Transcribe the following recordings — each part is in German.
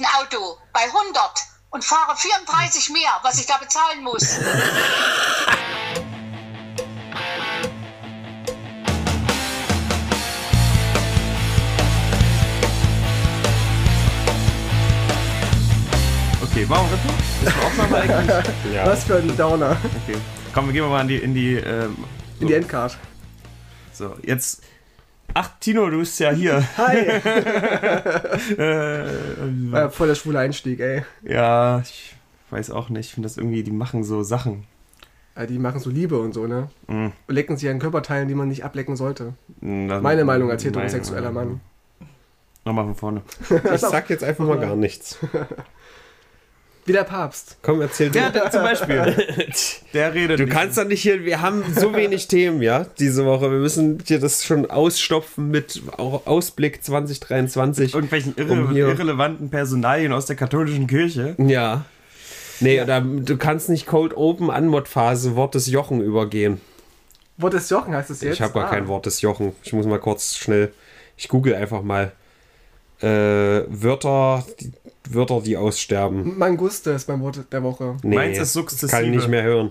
dem Auto bei 100 und fahre 34 mehr, was ich da bezahlen muss. Okay, machen wir Retour? Ist die Aufnahme eigentlich? Ja. Was für ein Downer. Okay. Komm, wir gehen mal in die, in die, ähm, In die Endcard. so, jetzt. Ach, Tino, du bist ja hier. Hi. äh, ja voll der schwule Einstieg, ey. ja, ich weiß auch nicht. Ich finde das irgendwie, die machen so Sachen. Ja, die machen so Liebe und so, ne? Mhm. Und lecken sich an Körperteilen, die man nicht ablecken sollte. Das- Meine Meinung als heterosexueller. Mann. Nochmal von vorne. Ich sag jetzt einfach mal gar nichts. Wie der Papst. Komm, erzähl du. Ja, der, zum Beispiel. Der redet Du nicht. kannst doch nicht hier, wir haben so wenig Themen, ja, diese Woche. Wir müssen hier das schon ausstopfen mit Au- Ausblick 2023. irgendwelchen irre, Um irrelevanten Personalien aus der katholischen Kirche. Ja. Nee, oder du kannst nicht Cold Open Anmod-Phase Wort des Jochen übergehen. Wort des Jochen heißt es jetzt? Ich habe gar Ah. kein Wort des Jochen. Ich muss mal kurz schnell. Ich google einfach mal. Äh, Wörter, die, Wörter, die aussterben. Manguste ist mein Wort der Woche. Nee, Meins ist das sukzessive. kann ich nicht mehr hören.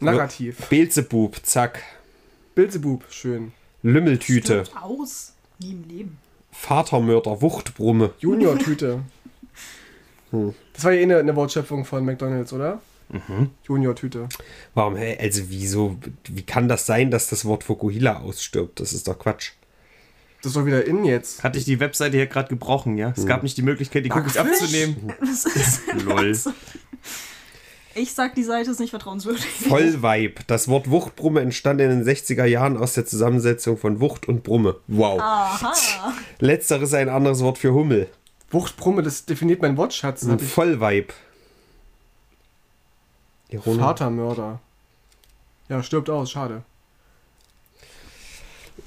Narrativ. Beelzebub, zack. Bilzebub, schön. Lümmeltüte, Stirbt aus. Nie im Leben. Vatermörder, Wuchtbrumme. Junior-Tüte. Hm. Das war ja eh eine, eine Wortschöpfung von McDonalds, oder? Mhm. Junior-Tüte. Warum, hä? Also, wieso, wie kann das sein, dass das Wort Fukuhila ausstirbt? Das ist doch Quatsch. Das ist doch wieder in jetzt. Hatte ich die Webseite hier gerade gebrochen, ja? Hm. Es gab nicht die Möglichkeit, die Cookies Backfisch? abzunehmen. Was ist denn Lol. das? Ich sag, die Seite ist nicht vertrauenswürdig. Vollweib. Das Wort Wuchtbrumme entstand in den 60er Jahren aus der Zusammensetzung von Wucht und Brumme. Wow. Aha. Letzteres ein anderes Wort für Hummel. Wuchtbrumme, das definiert mein Wortschatz. Ich Vollweib. Ironie. Vatermörder. Ja, stirbt aus, schade.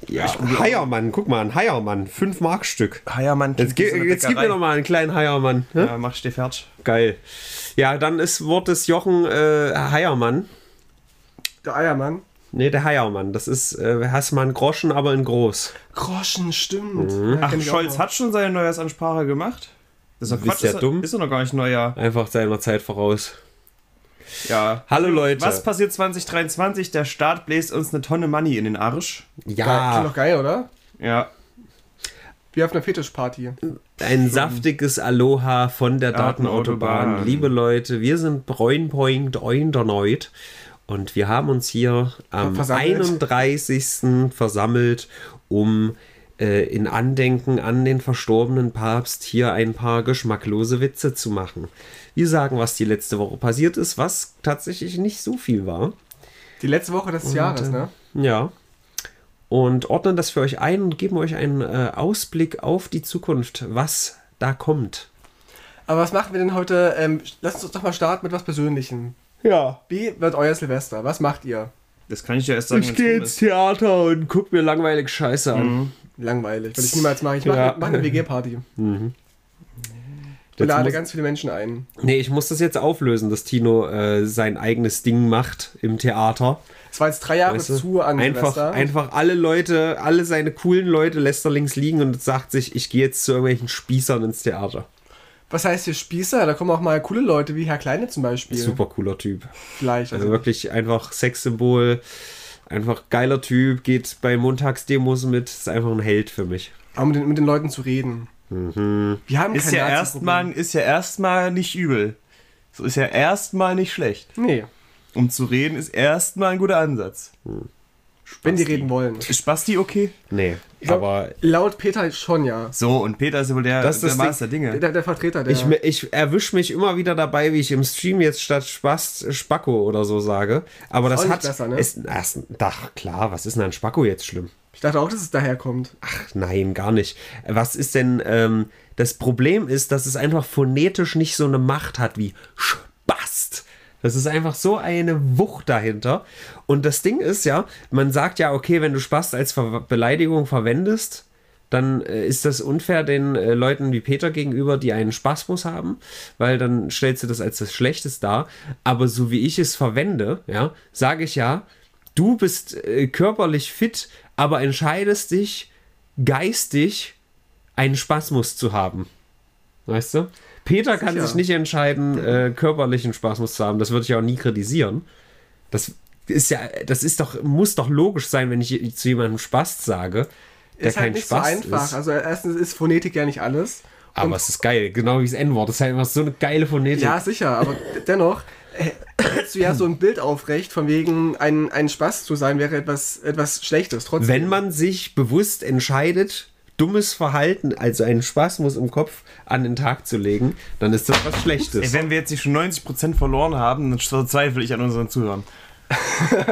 Ja, Heiermann, guck mal, ein Heiermann. 5 Markstück. Heiermann. Jetzt, ge jetzt gib mir noch mal einen kleinen Heiermann. Ne? Ja, mach ich dir fertig. Geil. Ja, dann ist Wort des Jochen äh, Heiermann. Der Eiermann. Nee, der Heiermann. Das ist äh, Hassmann Groschen, aber in groß. Groschen, stimmt. Mhm. Ja, Ach, Scholz hat schon seine Neujahrsansprache gemacht? Das ist doch Quatsch. ja ist, er- dumm. ist er noch gar nicht Neujahr. Einfach seiner Zeit voraus. Ja. Hallo Leute. Was passiert 2023? Der Staat bläst uns eine Tonne Money in den Arsch. Geil, Ja, klingt doch geil, oder? Ja. Wie auf einer Fetischparty. ein saftiges Aloha von der Datenautobahn. Datenautobahn. Liebe Leute, wir sind Bräunpoint Oinderneut und wir haben uns hier am Versammelt. 31. versammelt, um äh, in Andenken an den verstorbenen Papst hier ein paar geschmacklose Witze zu machen. Wir sagen, was die letzte Woche passiert ist, was tatsächlich nicht so viel war. Die letzte Woche des Jahres, ne? Ja. Und ordnen das für euch ein und geben euch einen äh, Ausblick auf die Zukunft, was da kommt. Aber was machen wir denn heute? Ähm, lasst uns doch mal starten mit was Persönlichem. Ja. Wie wird euer Silvester? Was macht ihr? Das kann ich ja erst sagen, Ich gehe ins. Theater und guck mir langweilig Scheiße an. Langweilig. Würde ich niemals machen. Ich mache Ja. mach eine WG-Party. Ich Jetzt lade muss- ganz viele Menschen ein. Nee, ich muss das jetzt auflösen, dass Tino äh, sein eigenes Ding macht im Theater. Es war jetzt drei Jahre Weißt du? zu an einfach, einfach alle Leute, alle seine coolen Leute lässt er links liegen und sagt sich, ich gehe jetzt zu irgendwelchen Spießern ins Theater. Was heißt hier Spießer? Da kommen auch mal coole Leute wie Herr Kleine zum Beispiel. Super cooler Typ. Vielleicht. Also Also, wirklich einfach Sexsymbol, einfach geiler Typ, geht bei Montagsdemos mit, ist einfach ein Held für mich. auch mit den, mit den Leuten zu reden. Mhm. Wir haben Ist ja erstmal ist ja erstmal nicht übel. So ist ja erstmal nicht schlecht. Nee, Um zu reden ist erstmal ein guter Ansatz. wenn die reden wollen. Ist Spasti okay? Nee, glaub, aber Laut Peter schon, ja. So, und Peter ist ja wohl der, Das ist der das Master Dinge. Der, der Vertreter, der. ich, ich erwische mich immer wieder dabei, wie ich im Stream jetzt statt Spaß Spacko oder so sage. Aber das nicht hat. besser, ne? ist, ach, ach, klar, was ist denn an Spacko jetzt schlimm? Ich dachte auch, dass es daherkommt. Ach nein, gar nicht. Was ist denn, ähm, das Problem ist, dass es einfach phonetisch nicht so eine Macht hat wie Spast. Das ist einfach so eine Wucht dahinter. Und das Ding ist ja, man sagt ja, okay, wenn du Spast als Ver Beleidigung verwendest, dann äh, ist das unfair den äh, Leuten wie Peter gegenüber, die einen Spasmus haben, weil dann stellst du das als das Schlechtes dar. Aber so wie ich es verwende, ja, sage ich ja, du bist äh, körperlich fit, aber entscheidest dich geistig einen Spasmus zu haben. Weißt du? Peter kann Sicher. sich nicht entscheiden, äh, körperlichen Spasmus zu haben. Das würde ich auch nie kritisieren. Das ist ja, das ist doch, muss doch logisch sein, wenn ich zu jemandem Spast sage, der ist kein halt nicht so Spast einfach. ist. Also erstens ist Phonetik ja nicht alles. Aber Und- es ist geil, genau wie das N-Wort. Das ist halt immer so eine geile Phonetik. Ja, sicher, aber dennoch hältst du ja so ein Bild aufrecht, von wegen ein, ein Spaß zu sein wäre etwas, etwas Schlechtes. Trotzdem. Wenn man sich bewusst entscheidet, dummes Verhalten, also einen Spasmus im Kopf an den Tag zu legen, dann ist das was Ey, Schlechtes. wenn wir jetzt nicht schon 90% verloren haben, dann verzweifle ich an unseren Zuhörern.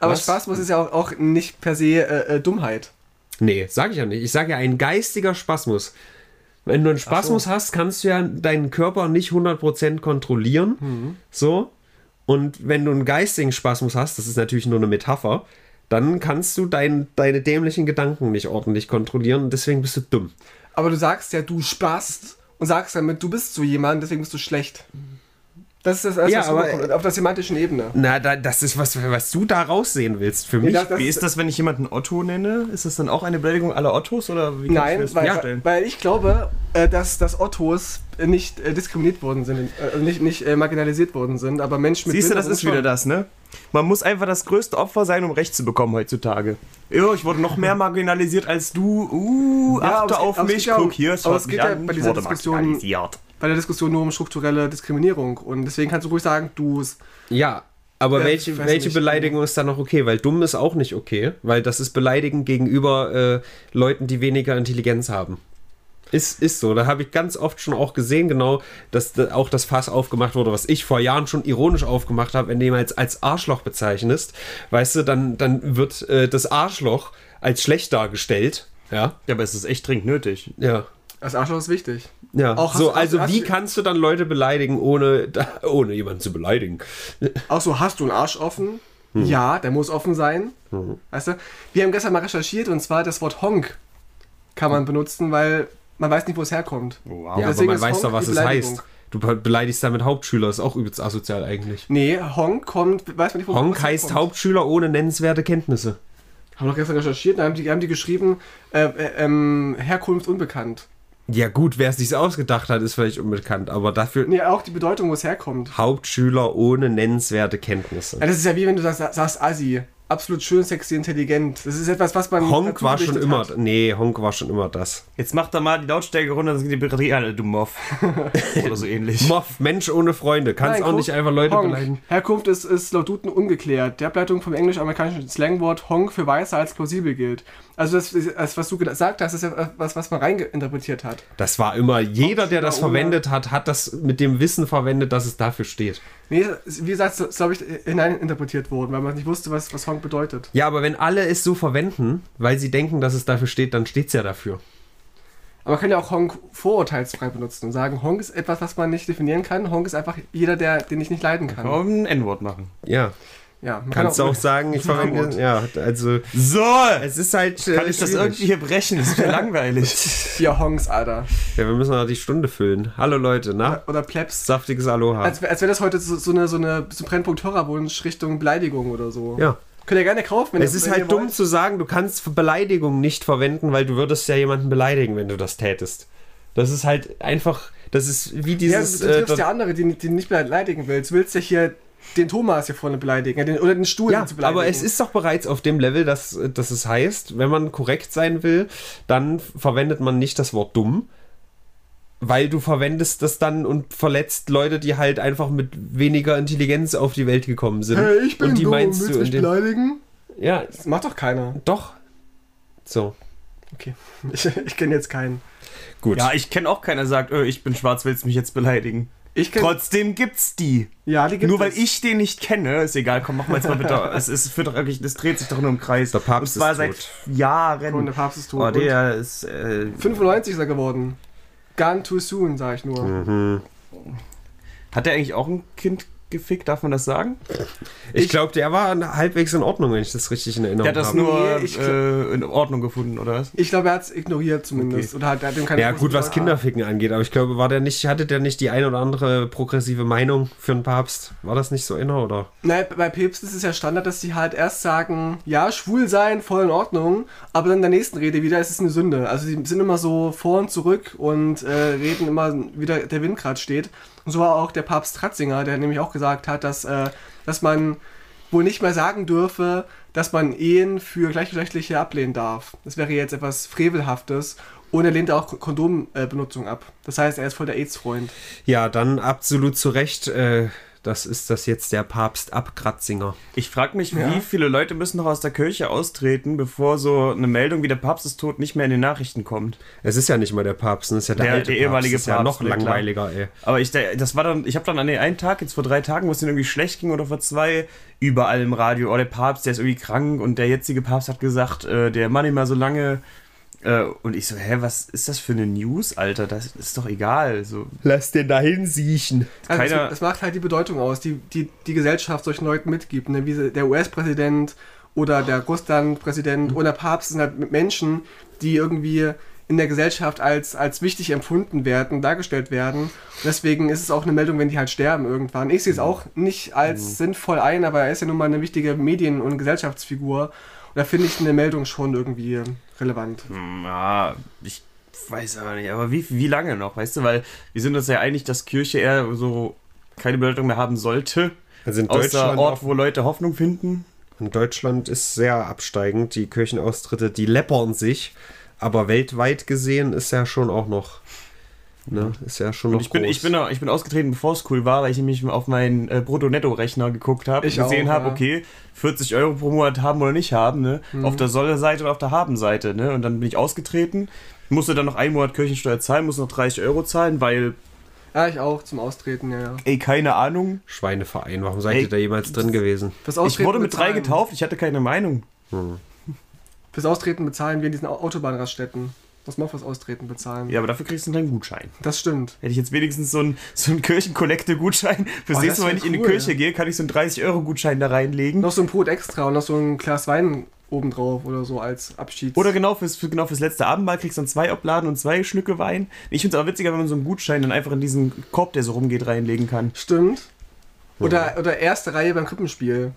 aber was? Spasmus ist ja auch, auch nicht per se äh, äh, Dummheit. Nee, sag ich ja nicht. Ich sage ja ein geistiger Spasmus. Wenn du einen Spasmus hast, kannst du ja deinen Körper nicht 100% kontrollieren. Mhm. So. Und wenn du einen geistigen Spasmus hast, das ist natürlich nur eine Metapher, dann kannst du dein, deine dämlichen Gedanken nicht ordentlich kontrollieren und deswegen bist du dumm. Aber du sagst ja, du spast und sagst damit, du bist so jemand, deswegen bist du schlecht. Das ist das, Ja, was aber- auf der semantischen Ebene. Na, da, das ist was, was du da raussehen willst. Für mich. das- das- Wie ist das, wenn ich jemanden Otto nenne? Ist das dann auch eine Beleidigung aller Ottos? Oder wie ich Nein, das weil, vorstellen? weil ich glaube, äh, dass, dass Ottos nicht äh, diskriminiert worden sind, äh, nicht, nicht marginalisiert worden sind, aber Menschen mit Siehst du, das ist wieder das, ne? Man muss einfach das größte Opfer sein, um Recht zu bekommen heutzutage. Jo, ich wurde noch mehr marginalisiert als du. Uh, Ja, achte auf mich. ja Guck hier, es aber es mich geht ja an. bei ich dieser wurde Diskussion- marginalisiert. Bei der Diskussion nur um strukturelle Diskriminierung. Und deswegen kannst du ruhig sagen, du Ja, aber Ja, welche, welche nicht. Beleidigung ist da noch okay? Weil dumm ist auch nicht okay, weil das ist beleidigend gegenüber äh, Leuten, die weniger Intelligenz haben. Ist, ist so. Da habe ich ganz oft schon auch gesehen, genau, dass da auch das Fass aufgemacht wurde, was ich vor Jahren schon ironisch aufgemacht habe, wenn du jemals als Arschloch bezeichnest, weißt du, dann, dann wird äh, das Arschloch als schlecht dargestellt. Ja, Ja, aber es ist echt dringend nötig. ja. Als Arschloch ist wichtig. Ja, Auch so, du- also wie du- kannst du dann Leute beleidigen, ohne, ohne jemanden zu beleidigen? Auch so, hast du einen Arsch offen? Ja, der muss offen sein. Weißt du? Wir haben gestern mal recherchiert und zwar das Wort Honk kann man benutzen, weil man weiß nicht, wo es herkommt. Wow. Ja, aber Deswegen man ist weiß doch, was es heißt. Du be- beleidigst damit Hauptschüler, ist auch übelst asozial eigentlich. Nee, Honk kommt, weiß man nicht, wo Honk heißt herkommt. Hauptschüler ohne nennenswerte Kenntnisse. Haben wir doch gestern recherchiert, da haben die, haben die geschrieben, äh, äh, ähm, Herkunft unbekannt. Ja gut, wer es sich ausgedacht hat, ist vielleicht unbekannt, aber dafür Nee, auch die Bedeutung, wo es herkommt. Hauptschüler ohne nennenswerte Kenntnisse. Ja, das ist ja wie wenn du sagst, sagst Assi. Absolut schön, sexy, intelligent. Das ist etwas, was man. Honk war schon immer, hat. nee, Honk war schon immer das. Jetzt mach da mal die Lautstärke runter, dann sind die Batterie alle du Moff. Oder so ähnlich. Moff, Mensch ohne Freunde, kannst Nein, auch nicht einfach Leute Honk. beleidigen. Herkunft ist, ist laut Duden ungeklärt. Die Ableitung vom englisch-amerikanischen Slangwort Honk für Weiße als plausibel gilt. Also das, das was du gesagt hast, ist ja was, was man reininterpretiert hat. Das war immer, jeder, der das verwendet hat, hat das mit dem Wissen verwendet, dass es dafür steht. Nee, wie gesagt, ist, glaube ich, hineininterpretiert worden, weil man nicht wusste, was, was Honk bedeutet. Ja, aber wenn alle es so verwenden, weil sie denken, dass es dafür steht, dann steht es ja dafür. Aber man kann ja auch Honk vorurteilsfrei benutzen und sagen, Honk ist etwas, was man nicht definieren kann. Honk ist einfach jeder, der, den ich nicht leiden kann. Warum ein N-Wort machen? Ja, Ja, man kannst du kann auch sagen, ich verwende, ja, also So! es ist halt äh, Kann ich das irgendwie hier brechen? Das ist ja langweilig. Vier Honks, Alter. Ja, wir müssen noch die Stunde füllen. Hallo Leute, na? Oder Plebs. Saftiges Aloha. Als, als wäre das heute so, so eine, so eine so ein Brennpunkt Horrorwunsch Richtung Beleidigung oder so. ja. Könnt ihr gerne kaufen, wenn Es ist halt dumm wollt. zu sagen, du kannst Beleidigung nicht verwenden, weil du würdest ja jemanden beleidigen, wenn du das tätest. Das ist halt einfach, das ist wie Ja, dieses. du, du triffst äh, ja andere, die, die nicht beleidigen willst. Du willst ja hier den Thomas hier vorne beleidigen. ja, Den, oder den Stuhl ja, zu beleidigen. aber es ist doch bereits auf dem Level, dass, dass es heißt, wenn man korrekt sein will, dann verwendet man nicht das Wort dumm, weil du verwendest das dann und verletzt Leute, die halt einfach mit weniger Intelligenz auf die Welt gekommen sind. Hey, ich bin und die dumm, meinst willst du mich beleidigen? Ja, Das macht doch keiner. doch. So, Okay. Ich, ich kenne jetzt keinen. gut. Ja, ich kenne auch keiner, der sagt, oh, ich bin schwarz, willst mich jetzt beleidigen. Ich kenn, Trotzdem gibt's die. ja, die gibt Nur weil ich den nicht kenne, ist egal, komm, mach mal jetzt mal bitte. es, ist, führt doch wirklich, es dreht sich doch nur im Kreis. Der Papst Und zwar ist seit tot. Jahren. Und der Papst ist tot. Oh, der ist. Äh, Und 95 ist er geworden. Gone too soon, sag ich nur. Mhm. hat der eigentlich auch ein Kind gefickt, darf man das sagen? Ich glaube, der war halbwegs in Ordnung, wenn ich das richtig in Erinnerung Der hat das habe. nur Nee, ich äh, in Ordnung gefunden, oder was? Ich glaube, er hat es ignoriert zumindest. Oder hat, er hat ihm keine Ja, gut, was Ah, Kinderficken angeht, aber ich glaube, war der nicht, hatte der nicht die ein oder andere progressive Meinung für einen Papst? War das nicht so inner, oder? Nein, bei Päpsten ist es ja Standard, dass die halt erst sagen, ja, schwul sein, voll in Ordnung, aber dann in der nächsten Rede wieder, es ist eine Sünde. Also die sind immer so vor und zurück und äh, reden immer, wie der, der Wind gerade steht. Und so war auch der Papst Ratzinger, der nämlich auch gesagt hat, dass, äh, dass man wohl nicht mehr sagen dürfe, dass man Ehen für Gleichgeschlechtliche ablehnen darf. Das wäre jetzt etwas Frevelhaftes. Und er lehnt auch Kondombenutzung ab. Das heißt, er ist voll der AIDS-Freund. Ja, dann absolut zu Recht, äh, das ist das jetzt der Papst Abkratzinger. Ich frage mich, Ja. wie viele Leute müssen noch aus der Kirche austreten, bevor so eine Meldung wie der Papst ist tot nicht mehr in den Nachrichten kommt. Es ist ja nicht mal der Papst, es ist ja der, Der- alte der ehemalige Papst. Das ist ja noch langweiliger, ey. Aber ich, das war dann, ich habe dann an den einen Tag, jetzt vor drei Tagen, wo es denen irgendwie schlecht ging oder vor zwei, überall im Radio, oh, der Papst, der ist irgendwie krank und der jetzige Papst hat gesagt, äh, der Mann nicht mal so lange. Äh, und ich so, hä, was ist das für eine News, Alter? Das ist doch egal. So, Lass den dahin siechen. Also Keiner- das, das macht halt die Bedeutung aus, die die, die Gesellschaft solchen Leuten mitgibt. Ne? Wie der US-Präsident oder der Russland-Präsident oder Papst sind halt Menschen, die irgendwie in der Gesellschaft als, als wichtig empfunden werden, dargestellt werden. Und deswegen ist es auch eine Meldung, wenn die halt sterben irgendwann. Ich sehe es auch nicht als sinnvoll ein, aber er ist ja nun mal eine wichtige Medien- und Gesellschaftsfigur. Und da finde ich eine Meldung schon irgendwie relevant. hm, ja, ich weiß aber nicht, aber wie, wie lange noch, weißt du? Weil wir sind uns ja einig, dass Kirche eher so keine Bedeutung mehr haben sollte. Also in Deutschland, Ort, wo Leute Hoffnung finden. in Deutschland ist sehr absteigend. Die Kirchenaustritte, die läppern sich. Aber weltweit gesehen ist ja schon auch noch. Ne, ist ja schon noch Und ich bin, groß. ich, bin, auch- ich bin ausgetreten, bevor es cool war, weil ich nämlich auf meinen äh, Brutto-Netto-Rechner geguckt habe und Ich gesehen habe, ja. okay, 40 Euro pro Monat haben oder nicht haben, ne? Mhm. Auf der Solle-Seite oder auf der Haben-Seite, ne? Und dann bin ich ausgetreten, musste dann noch einen Monat Kirchensteuer zahlen, musste noch 30 Euro zahlen, weil, Ja, ich auch zum Austreten, ja, ja. ey, keine Ahnung. Schweineverein, warum seid Ey, ihr da jemals drin gewesen? Ich wurde mit drei bezahlen. getauft, ich hatte keine Meinung. Fürs Austreten bezahlen wir in diesen Au- Autobahnraststätten. Muss man fürs Austreten bezahlen. Ja, aber dafür kriegst du einen Gutschein. Das stimmt. Hätte ich jetzt wenigstens so einen, so einen Kirchenkollekte-Gutschein. Fürs Oh, nächste Mal, wenn ich in die cool. Kirche gehe, kann ich so einen 30-Euro-Gutschein da reinlegen. Noch so ein Brot extra und noch so ein Glas Wein obendrauf oder so als Abschieds. Oder genau fürs, für, genau fürs letzte Abendmahl kriegst du dann zwei Obladen und zwei Schlücke Wein. Ich finde es aber witziger, wenn man so einen Gutschein dann einfach in diesen Korb, der so rumgeht, reinlegen kann. Stimmt. Oder, oder erste Reihe beim Krippenspiel.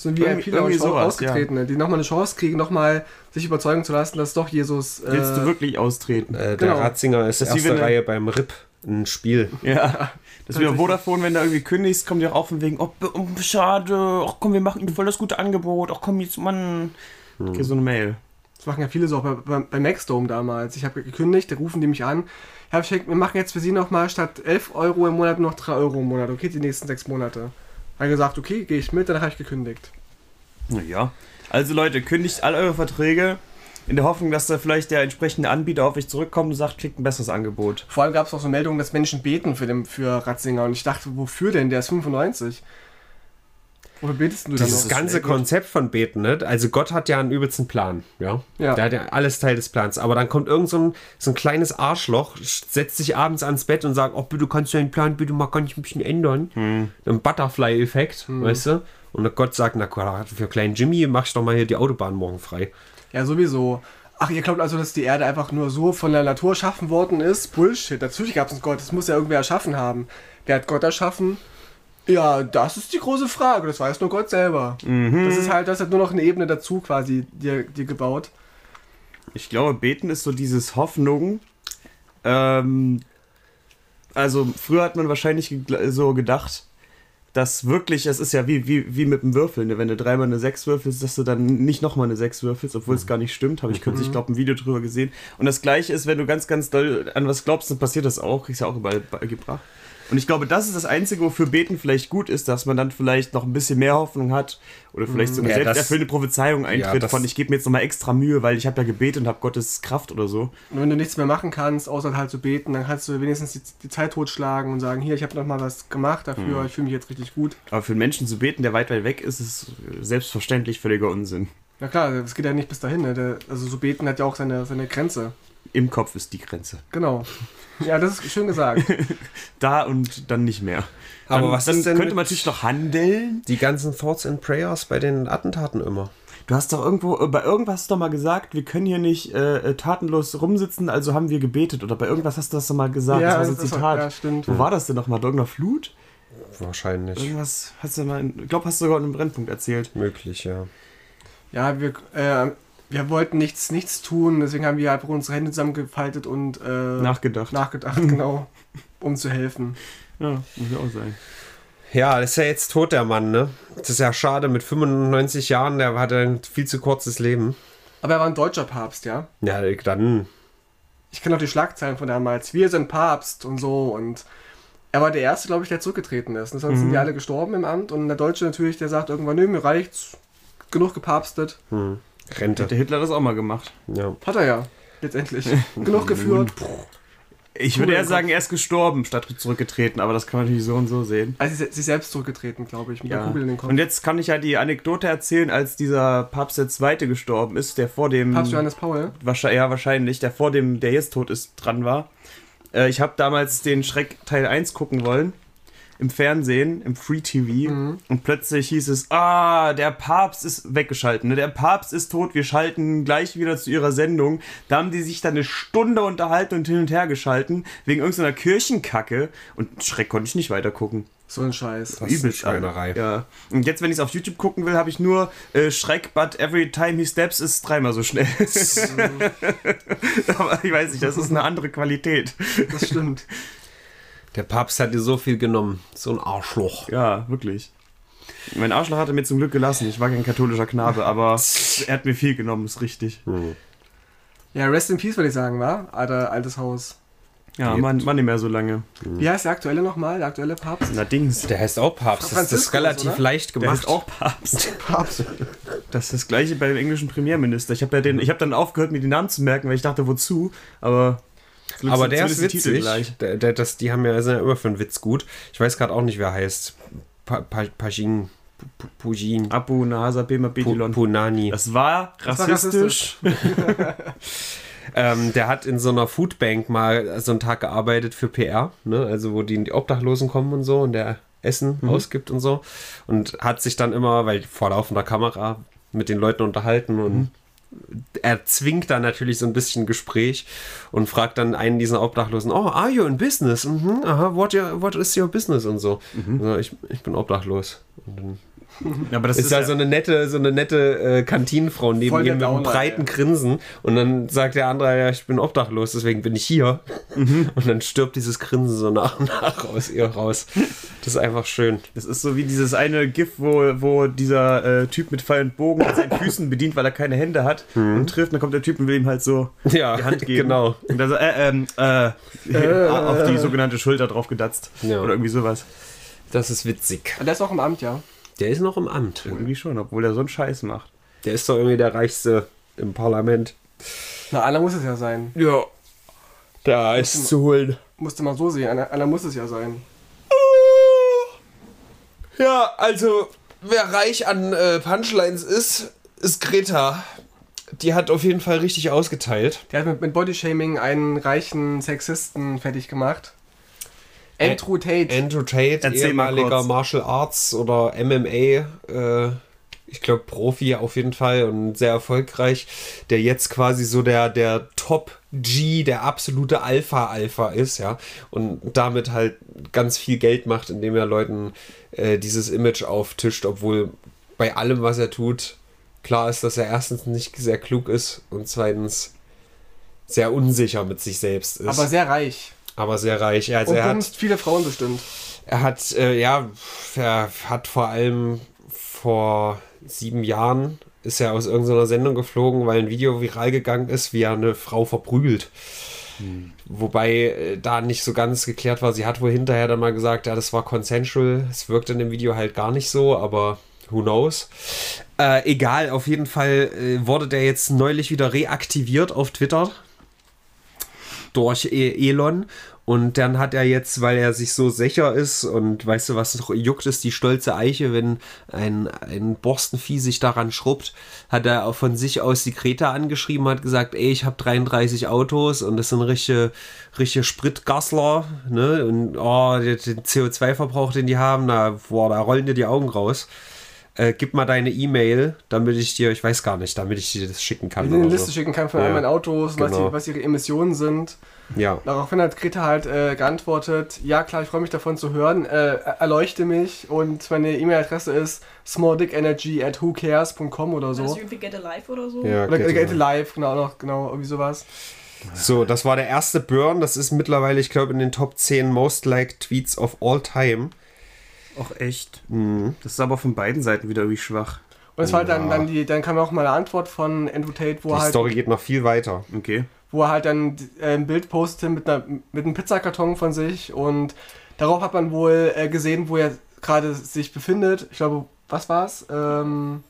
So ein Irgendwie- irgendwie sowas, Ausgetretene, die nochmal eine Chance kriegen, nochmal sich überzeugen zu lassen, dass doch Jesus. Äh, Willst du wirklich austreten? Äh, der Genau. Ratzinger ist Das erste er- Reihe beim RIP. Ein Spiel. Ja. Das ist wie. Vodafone, wenn du irgendwie kündigst, kommt dir auch von wegen, oh, oh schade, ach komm, wir machen dir voll das gute Angebot, ach komm, jetzt, Mann. Okay, so eine Mail. Das machen ja viele so, auch bei, bei, bei Maxdome damals. Ich habe gekündigt, da rufen die mich an. Ja, ich, wir machen jetzt für sie nochmal statt 11 Euro im Monat noch 3 Euro im Monat. Okay, die nächsten sechs Monate. Habe gesagt, okay, gehe ich mit, dann habe ich gekündigt. Naja. Also Leute, kündigt all eure Verträge in der Hoffnung, dass da vielleicht der entsprechende Anbieter auf euch zurückkommt und sagt, kriegt ein besseres Angebot. Vor allem gab es auch so Meldungen, dass Menschen beten für, den, für Ratzinger. Und ich dachte, wofür denn? Der ist 95. Wofür betest du Dieses ganze Konzept von Beten, ne? Also Gott hat ja einen übelsten Plan, ja? Ja. Der hat ja alles Teil des Plans. Aber dann kommt irgend so ein, so ein kleines Arschloch, setzt sich abends ans Bett und sagt, oh bitte kannst du deinen Plan bitte mal kann ich ein bisschen ändern. Ein Butterfly-Effekt, weißt du? Und Gott sagt, na klar, für kleinen Jimmy mach ich doch mal hier die Autobahn morgen frei. Ja, sowieso. Ach, ihr glaubt also, dass die Erde einfach nur so von der Natur erschaffen worden ist? Bullshit. Natürlich gab es einen Gott. Das muss ja irgendwer erschaffen haben. Wer hat Gott erschaffen? Ja, das ist die große Frage. Das weiß nur Gott selber. Das ist halt, das hat nur noch eine Ebene dazu quasi dir, dir gebaut. Ich glaube, Beten ist so dieses Hoffnung. Ähm, also früher hat man wahrscheinlich so gedacht, dass wirklich, es ist ja wie, wie, wie mit dem Würfeln, ne? wenn du dreimal eine 6 würfelst, dass du dann nicht nochmal eine 6 würfelst, obwohl es gar nicht stimmt. Habe ich kürzlich, glaube ein Video drüber gesehen. Und das gleiche ist, wenn du ganz, ganz doll an was glaubst, dann passiert das auch. Kriegst ja auch überall beigebracht. Und ich glaube, das ist das Einzige, wofür Beten vielleicht gut ist, dass man dann vielleicht noch ein bisschen mehr Hoffnung hat oder vielleicht so eine Ja, selbsterfüllende Prophezeiung eintritt das- von, ich gebe mir jetzt nochmal extra Mühe, weil ich habe ja gebetet und habe Gottes Kraft oder so. Und wenn du nichts mehr machen kannst, außer halt zu beten, dann kannst du wenigstens die, die Zeit totschlagen und sagen, hier, ich habe noch mal was gemacht dafür, ich fühle mich jetzt richtig gut. Aber für einen Menschen zu beten, der weit, weit weg ist, ist selbstverständlich völliger Unsinn. Na klar, das geht ja nicht bis dahin. Ne? Der, also so beten hat ja auch seine, seine Grenze. Im Kopf ist die Grenze. Genau. Ja, das ist schön gesagt. Da und dann nicht mehr. Aber dann, was dann ist denn könnte man natürlich noch handeln. Die ganzen Thoughts and Prayers bei den Attentaten immer. Du hast doch irgendwo, äh, bei irgendwas hast du doch mal gesagt, wir können hier nicht äh, äh, tatenlos rumsitzen, also haben wir gebetet. Oder bei irgendwas hast du das doch mal gesagt. Ja, das war so ein Zitat. ja, stimmt. Wo war das denn nochmal? Bei irgendeiner Flut? Wahrscheinlich. Irgendwas hast du mal, ich glaube, hast du sogar in einem Brennpunkt erzählt. Möglich, ja. Ja, wir, äh, wir wollten nichts, nichts tun, deswegen haben wir einfach unsere Hände zusammengefaltet und äh, Nachgedacht. nachgedacht, genau, um zu helfen. Ja, muss ja auch sein. Ja, das ist ja jetzt tot, der Mann, ne? Das ist ja schade, mit 95 Jahren, der hatte ein viel zu kurzes Leben. Aber er war ein deutscher Papst, ja. Ja, dann. Ich kenne auch die Schlagzeilen von damals. Wir sind Papst und so und er war der Erste, glaube ich, der zurückgetreten ist. Und sonst sind die alle gestorben im Amt und der Deutsche natürlich, der sagt irgendwann, nö, mir reicht's, genug gepapstet. Rente. Hätte Hitler das auch mal gemacht. Ja. Hat er ja, letztendlich. genug geführt. Ich würde eher sagen, er ist gestorben, statt zurückgetreten, aber das kann man natürlich so und so sehen. Also sie sich selbst zurückgetreten, glaube ich, mit der Ja. Kugel in den Kopf. Und jetzt kann ich ja die Anekdote erzählen, als dieser Papst der Zweite gestorben ist, der vor dem. Papst Johannes Paul. Wahrscheinlich, ja, wahrscheinlich, der vor dem, der jetzt tot ist, dran war. Äh, ich habe damals den Schreck Teil 1 gucken wollen. Im Fernsehen, im Free TV. Und plötzlich hieß es, ah, der Papst ist weggeschaltet. Ne? Der Papst ist tot, wir schalten gleich wieder zu ihrer Sendung. Da haben die sich dann eine Stunde unterhalten und hin und her geschalten, wegen irgendeiner Kirchenkacke. Und Schreck konnte ich nicht weiter gucken. So ein Scheiß. Das ist eine Schweinerei. Ja. Und jetzt, wenn ich es auf YouTube gucken will, habe ich nur äh, Schreck, but every time he steps ist dreimal so schnell. Aber ich weiß nicht, das ist eine andere Qualität. Das stimmt. Der Papst hat dir so viel genommen. So ein Arschloch. Ja, wirklich. Mein Arschloch hat er mir zum Glück gelassen. Ich war kein katholischer Knabe, aber er hat mir viel genommen, ist richtig. Ja, Rest in Peace, würde ich sagen, war? Alter, altes Haus. Ja, Lebt. man, man nicht mehr so lange. Wie heißt der aktuelle nochmal? Der aktuelle Papst? Allerdings. Der heißt auch Papst. Das ist relativ oder? leicht Der gemacht. ist auch Papst. Papst. Das ist das gleiche bei dem englischen Premierminister. Ich habe ja den, ich habe dann aufgehört, mir die Namen zu merken, weil ich dachte, wozu? Aber Aber der ist witzig. Der, der, das, die haben ja, sind ja immer für einen Witz gut. Ich weiß gerade auch nicht, wer heißt. Pa, pa, Pajin. Pu- Pujin. Abu Nahasa Bema Pu, Bedilon. Punani. Das war war rassistisch. Ähm, der hat in so einer Foodbank mal so einen Tag gearbeitet für PR, ne? also wo die, die Obdachlosen kommen und so und der Essen ausgibt und so. Und hat sich dann immer, weil vor laufender Kamera, mit den Leuten unterhalten und er zwingt dann natürlich so ein bisschen Gespräch und fragt dann einen dieser Obdachlosen, oh, are you in business? Mhm, aha, what, your, what is your business? Und so. so ich, ich bin obdachlos. Und dann Ja, aber das ist, ja so eine nette, so eine nette äh, Kantinenfrau neben ihm mit einem breiten ey. Grinsen. Und dann sagt der andere, ja, ich bin obdachlos, deswegen bin ich hier. Und dann stirbt dieses Grinsen so nach und nach aus ihr raus. Das ist einfach schön. Das ist so wie dieses eine GIF, wo, wo dieser äh, Typ mit Pfeil und Bogen mit seinen Füßen bedient, weil er keine Hände hat und trifft. Und dann kommt der Typ und will ihm halt so Ja, die Hand geben. genau. Und dann so, äh, ähm, äh, auf die sogenannte Schulter drauf gedatzt. Ja. Oder irgendwie sowas. Das ist witzig. Der ist auch im Amt, ja. Der ist noch im Amt. Irgendwie schon, obwohl er so einen Scheiß macht. Der ist doch irgendwie der Reichste im Parlament. Na, einer muss es ja sein. Ja. Da ist zu holen. Musste man so sehen. Einer, einer muss es ja sein. Ja, also wer reich an äh, Punchlines ist, ist Greta. Die hat auf jeden Fall richtig ausgeteilt. Der hat mit, mit Bodyshaming einen reichen Sexisten fertig gemacht. Andrew Tate. Andrew Tate, Erzähl mal ehemaliger. Martial Arts oder MMA, äh, ich glaube Profi auf jeden Fall und sehr erfolgreich, der jetzt quasi so der, der Top G, der absolute Alpha-Alpha ist, ja, und damit halt ganz viel Geld macht, indem er Leuten äh, dieses Image auftischt, obwohl bei allem, was er tut, klar ist, dass er erstens nicht sehr klug ist und zweitens sehr unsicher mit sich selbst ist. aber sehr reich. Aber sehr reich. Also Und er hat viele Frauen bestimmt. er hat, äh, ja, er hat vor allem vor sieben Jahren ist er aus irgendeiner Sendung geflogen, weil ein Video viral gegangen ist, wie er eine Frau verprügelt. Wobei äh, da nicht so ganz geklärt war. Sie hat wohl hinterher dann mal gesagt, ja, das war consensual. Es wirkt in dem Video halt gar nicht so, aber who knows. Äh, egal, auf jeden Fall äh, wurde der jetzt neulich wieder reaktiviert auf Twitter durch E- Elon Und dann hat er jetzt, weil er sich so sicher ist und weißt du, was noch juckt, ist die stolze Eiche, wenn ein, ein Borstenvieh sich daran schrubbt, hat er auch von sich aus die Greta angeschrieben, hat gesagt, ey, ich habe 33 Autos und das sind richtige, richtige Spritgassler, ne? Und oh, den CO2-Verbrauch, den die haben, da, boah, da rollen dir die Augen raus. Äh, gib mal deine E-Mail, damit ich dir, ich weiß gar nicht, damit ich dir das schicken kann. Eine Liste so. schicken kann von Ja, all meinen Autos, was, genau. die, was ihre Emissionen sind. Ja. Daraufhin hat Greta halt äh, geantwortet, ja klar, ich freue mich davon zu hören, äh, erleuchte mich und meine E-Mail-Adresse ist smalldickenergy at whocares.com oder War das so. irgendwie Get Alive oder so? ja Oder Get immer. Live, genau, noch, genau, irgendwie sowas. So, das war der erste Burn. Das ist mittlerweile, ich glaube, in den Top 10 Most Liked Tweets of all time. Auch echt. Das ist aber von beiden Seiten wieder irgendwie schwach. Und es war halt dann, dann, die, dann kam auch mal eine Antwort von Andrew Tate, wo Die er halt, Story geht noch viel weiter. Okay. wo er halt dann äh, ein Bild postete mit, einer, mit einem Pizzakarton von sich und darauf hat man wohl äh, gesehen, wo er gerade sich befindet. Ich glaube, was war's? Ähm,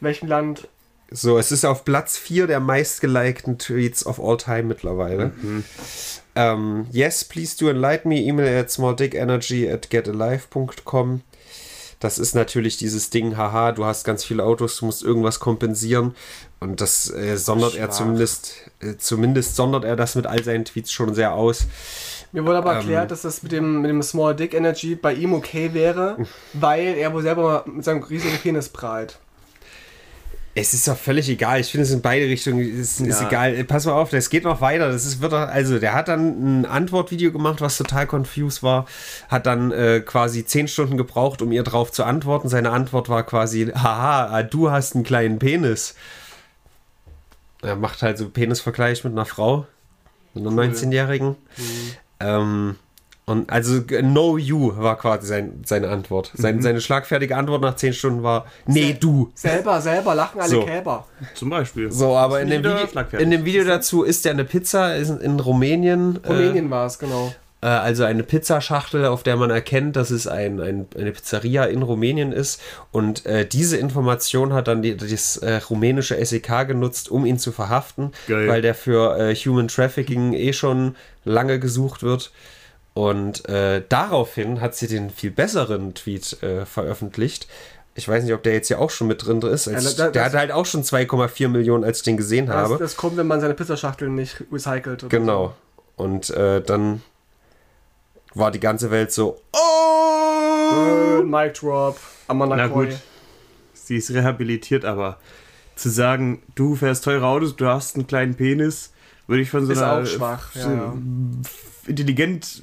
welchem Land? So, es ist auf Platz 4 der meistgelikten Tweets of all time mittlerweile. Ähm, yes, please do enlighten me. E-Mail at smalldickenergy at getalive.com. Das ist natürlich dieses Ding, haha, du hast ganz viele Autos, du musst irgendwas kompensieren. Und das äh, sondert er Schwach. zumindest, äh, zumindest sondert er das mit all seinen Tweets schon sehr aus. Mir wurde aber Ähm. erklärt, dass das mit dem, mit dem Small Dick Energy bei ihm okay wäre, weil er wohl selber mit seinem riesigen Penis prahlt. Es ist doch völlig egal. Ich finde es in beide Richtungen ist, ist Ja. egal. Äh, Pass mal auf, das geht noch weiter. Das ist wird doch, also der hat dann ein Antwortvideo gemacht, was total confused war. Hat dann äh, quasi zehn Stunden gebraucht, um ihr drauf zu antworten. Seine Antwort war quasi, haha, ah, du hast einen kleinen Penis. Er macht halt so Penisvergleich mit einer Frau, mit einer 19-Jährigen. Ähm, und also no you war quasi sein, seine Antwort. Sein, Seine schlagfertige Antwort nach zehn Stunden war, nee, du. Selber, selber lachen alle So. Kälber. Zum Beispiel. So, aber in dem, Video, in dem Video dazu ist ja eine Pizza ist in Rumänien. Rumänien war es, genau. Äh, äh, also eine Pizzaschachtel, auf der man erkennt, dass es ein, ein, eine Pizzeria in Rumänien ist. Und äh, diese Information hat dann die, das äh, rumänische SEK genutzt, um ihn zu verhaften, Geil. weil der für äh, Human Trafficking eh schon lange gesucht wird. Und äh, daraufhin hat sie den viel besseren Tweet äh, veröffentlicht. Ich weiß nicht, ob der jetzt hier auch schon mit drin ist. Als, Ja, da- der das- hat halt auch schon 2,4 Millionen, als ich den gesehen Das, habe. das kommt, wenn man seine Pizzaschachteln nicht recycelt. Oder Genau. Und äh, dann war die ganze Welt so, oh! So. Äh, Mic Drop, Amanda Na Coy. gut. Sie ist rehabilitiert, aber zu sagen, du fährst teure Autos, du hast einen kleinen Penis, würde ich von so Ist einer auch schwach, ja, so ja. Intelligent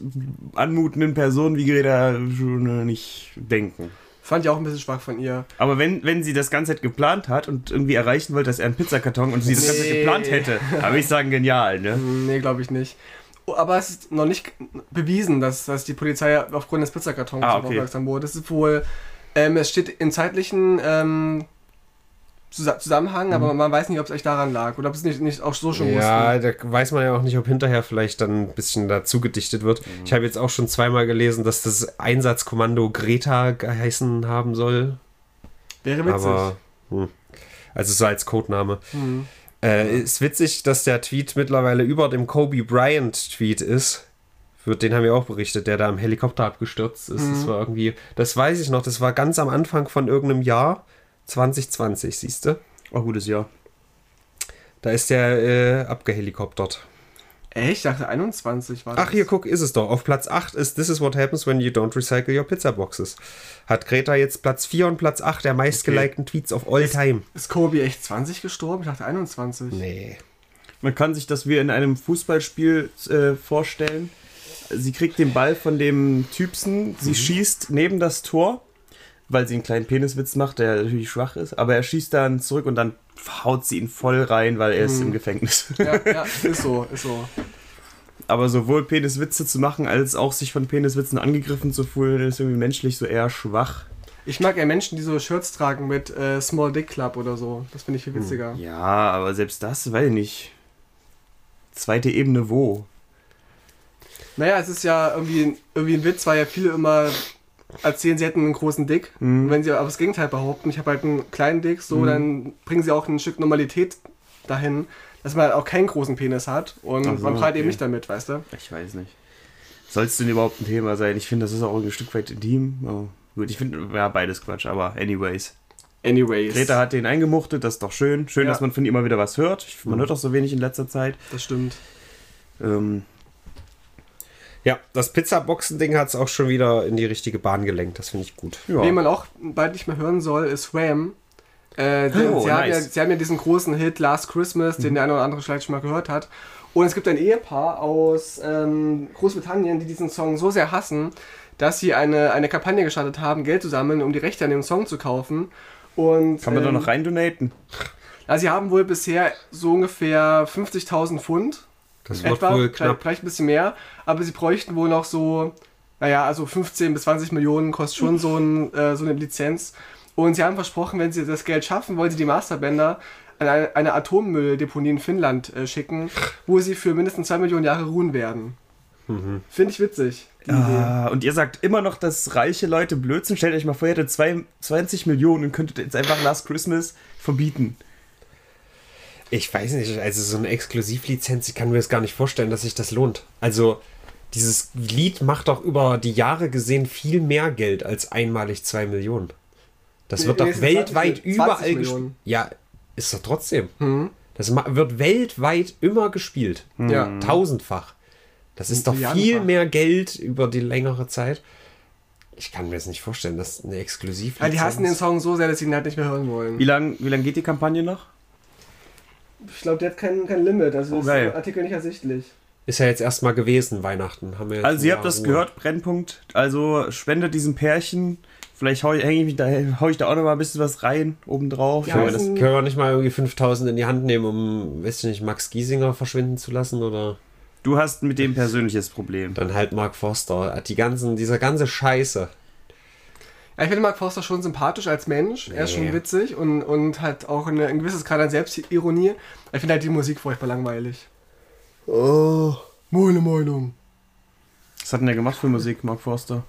anmutenden Person wie Greta schon nicht denken. Fand ich auch ein bisschen schwach von ihr. Aber wenn, wenn sie das Ganze geplant hat und irgendwie erreichen wollte, dass er einen Pizzakarton und sie das Ganze Nee. geplant hätte, habe ich sagen, genial, ne? Hm, Nee, glaube ich nicht. Oh, Aber es ist noch nicht bewiesen, dass, dass die Polizei aufgrund des Pizzakartons Ah, okay. aufmerksam wurde. Das ist wohl, ähm, es steht in zeitlichen ähm, Zusammenhang, aber man weiß nicht, ob es echt daran lag oder ob es nicht, nicht auch so schon Ja, wussten. da weiß man ja auch nicht, ob hinterher vielleicht dann ein bisschen dazu gedichtet wird. Ich habe jetzt auch schon zweimal gelesen, dass das Einsatzkommando Greta geheißen haben soll. Wäre witzig. Aber, hm. also so als Codename. Hm. Äh, ist witzig, dass der Tweet mittlerweile über dem Kobe Bryant Tweet ist. Für den haben wir auch berichtet, der da im Helikopter abgestürzt ist. Das war irgendwie, das weiß ich noch, das war ganz am Anfang von irgendeinem Jahr, 2020, siehst du? Auch gutes Jahr. Da ist der äh, abgehelikoptert. Echt? Ich dachte 21 war das. Ach, hier, guck, ist es doch. Auf Platz 8 ist This is what happens when you don't recycle your pizza boxes. Hat Greta jetzt Platz 4 und Platz 8 der meistgelikten Tweets of all time. Ist Kobe echt 20 gestorben? Ich dachte 21. Nee. Man kann sich das wie in einem Fußballspiel äh, vorstellen. Sie kriegt den Ball von dem Typsen, sie schießt neben das Tor, weil sie einen kleinen Peniswitz macht, der natürlich schwach ist, aber er schießt dann zurück und dann haut sie ihn voll rein, weil er ist im Gefängnis. Ja, ja, ist so, ist so. aber sowohl Peniswitze zu machen, als auch sich von Peniswitzen angegriffen zu fühlen, ist irgendwie menschlich so eher schwach. Ich mag ja Menschen, die so Shirts tragen mit äh, Small Dick Club oder so. Das finde ich viel witziger. Ja, aber selbst das, weiß ich nicht. Zweite Ebene wo? Naja, es ist ja irgendwie, irgendwie ein Witz, weil ja viele immer erzählen, sie hätten einen großen Dick. Mhm. Und wenn sie aber das Gegenteil behaupten, ich habe halt einen kleinen Dick, so, dann bringen sie auch ein Stück Normalität dahin, dass man halt auch keinen großen Penis hat. Und Ach so, man prahlt eben okay. nicht damit, weißt du? Ich weiß nicht. soll es denn überhaupt ein Thema sein? Ich finde, das ist auch ein Stück weit intim. Oh, gut, ich finde, ja, beides Quatsch, aber anyways. Anyways. Greta hat den eingemuchtet, das ist doch schön. Schön, Ja. dass man von ihm immer wieder was hört. Man hört auch so wenig in letzter Zeit. Das stimmt. Ähm, Ja, das Pizzaboxen-Ding hat es auch schon wieder in die richtige Bahn gelenkt. Das finde ich gut. ja. Wen man auch bald nicht mehr hören soll, ist Wham. Äh, Oh, sie, haben ja, nice. sie haben ja diesen großen Hit Last Christmas, den der eine oder andere vielleicht schon mal gehört hat. Und es gibt ein Ehepaar aus ähm, Großbritannien, die diesen Song so sehr hassen, dass sie eine, eine Kampagne gestartet haben, Geld zu sammeln, um die Rechte an dem Song zu kaufen. Und, Kann man da ähm, noch rein donaten? Also sie haben wohl bisher so ungefähr 50.000 Pfund. Das wird etwa, wohl vielleicht, knapp. vielleicht ein bisschen mehr. Aber sie bräuchten wohl noch so, naja, also 15 bis 20 Millionen kostet schon so, ein, äh, so eine Lizenz. Und sie haben versprochen, wenn sie das Geld schaffen, wollen sie die Masterbänder an eine, eine Atommülldeponie in Finnland äh, schicken, wo sie für mindestens 2 Millionen Jahre ruhen werden. Mhm. Finde ich witzig. Idee. Ah, und ihr sagt immer noch, dass reiche Leute Blödsinn. Stellt euch mal vor, ihr hättet zwei, 20 Millionen und könntet jetzt einfach Last Christmas verbieten. Ich weiß nicht, also so eine Exklusivlizenz, ich kann mir das gar nicht vorstellen, dass sich das lohnt. Also, dieses Lied macht doch über die Jahre gesehen viel mehr Geld als einmalig 2 Millionen. Das Nee, wird nee, doch es sind 20 weltweit 20 überall gespielt. Millionen. Ja, ist doch trotzdem. Mhm. Das wird weltweit immer gespielt. Ja. Tausendfach. Das ist doch viel mehr Geld über die längere Zeit. Ich kann mir das nicht vorstellen, dass eine Exklusivlizenz... Ja, die hassen den Song so sehr, dass sie ihn halt nicht mehr hören wollen. Wie lange wie lang geht die Kampagne noch? Ich glaube, der hat kein, kein Limit. Also Oh, ist geil. der Artikel nicht ersichtlich. Ist ja jetzt erstmal gewesen, Weihnachten. Haben wir Also, ihr habt das Ruhe. gehört, Brennpunkt. Also, spendet diesem Pärchen. Vielleicht hau, häng ich mich da, hau ich da auch noch mal ein bisschen was rein, obendrauf. Ja, das, können wir nicht mal irgendwie 5000 in die Hand nehmen, um, weiß ich nicht, Max Giesinger verschwinden zu lassen? Oder du hast mit dem persönliches Problem. dann halt Mark Forster. Die ganzen, dieser ganze Scheiße. Ja, ich finde Mark Forster schon sympathisch als Mensch. Er ist schon Nee. witzig und, und hat auch eine, ein gewisses Grad an Selbstironie. Ich finde halt die Musik furchtbar langweilig. Oh. Meine Meinung. Was hat denn der gemacht für Musik, Mark Forster?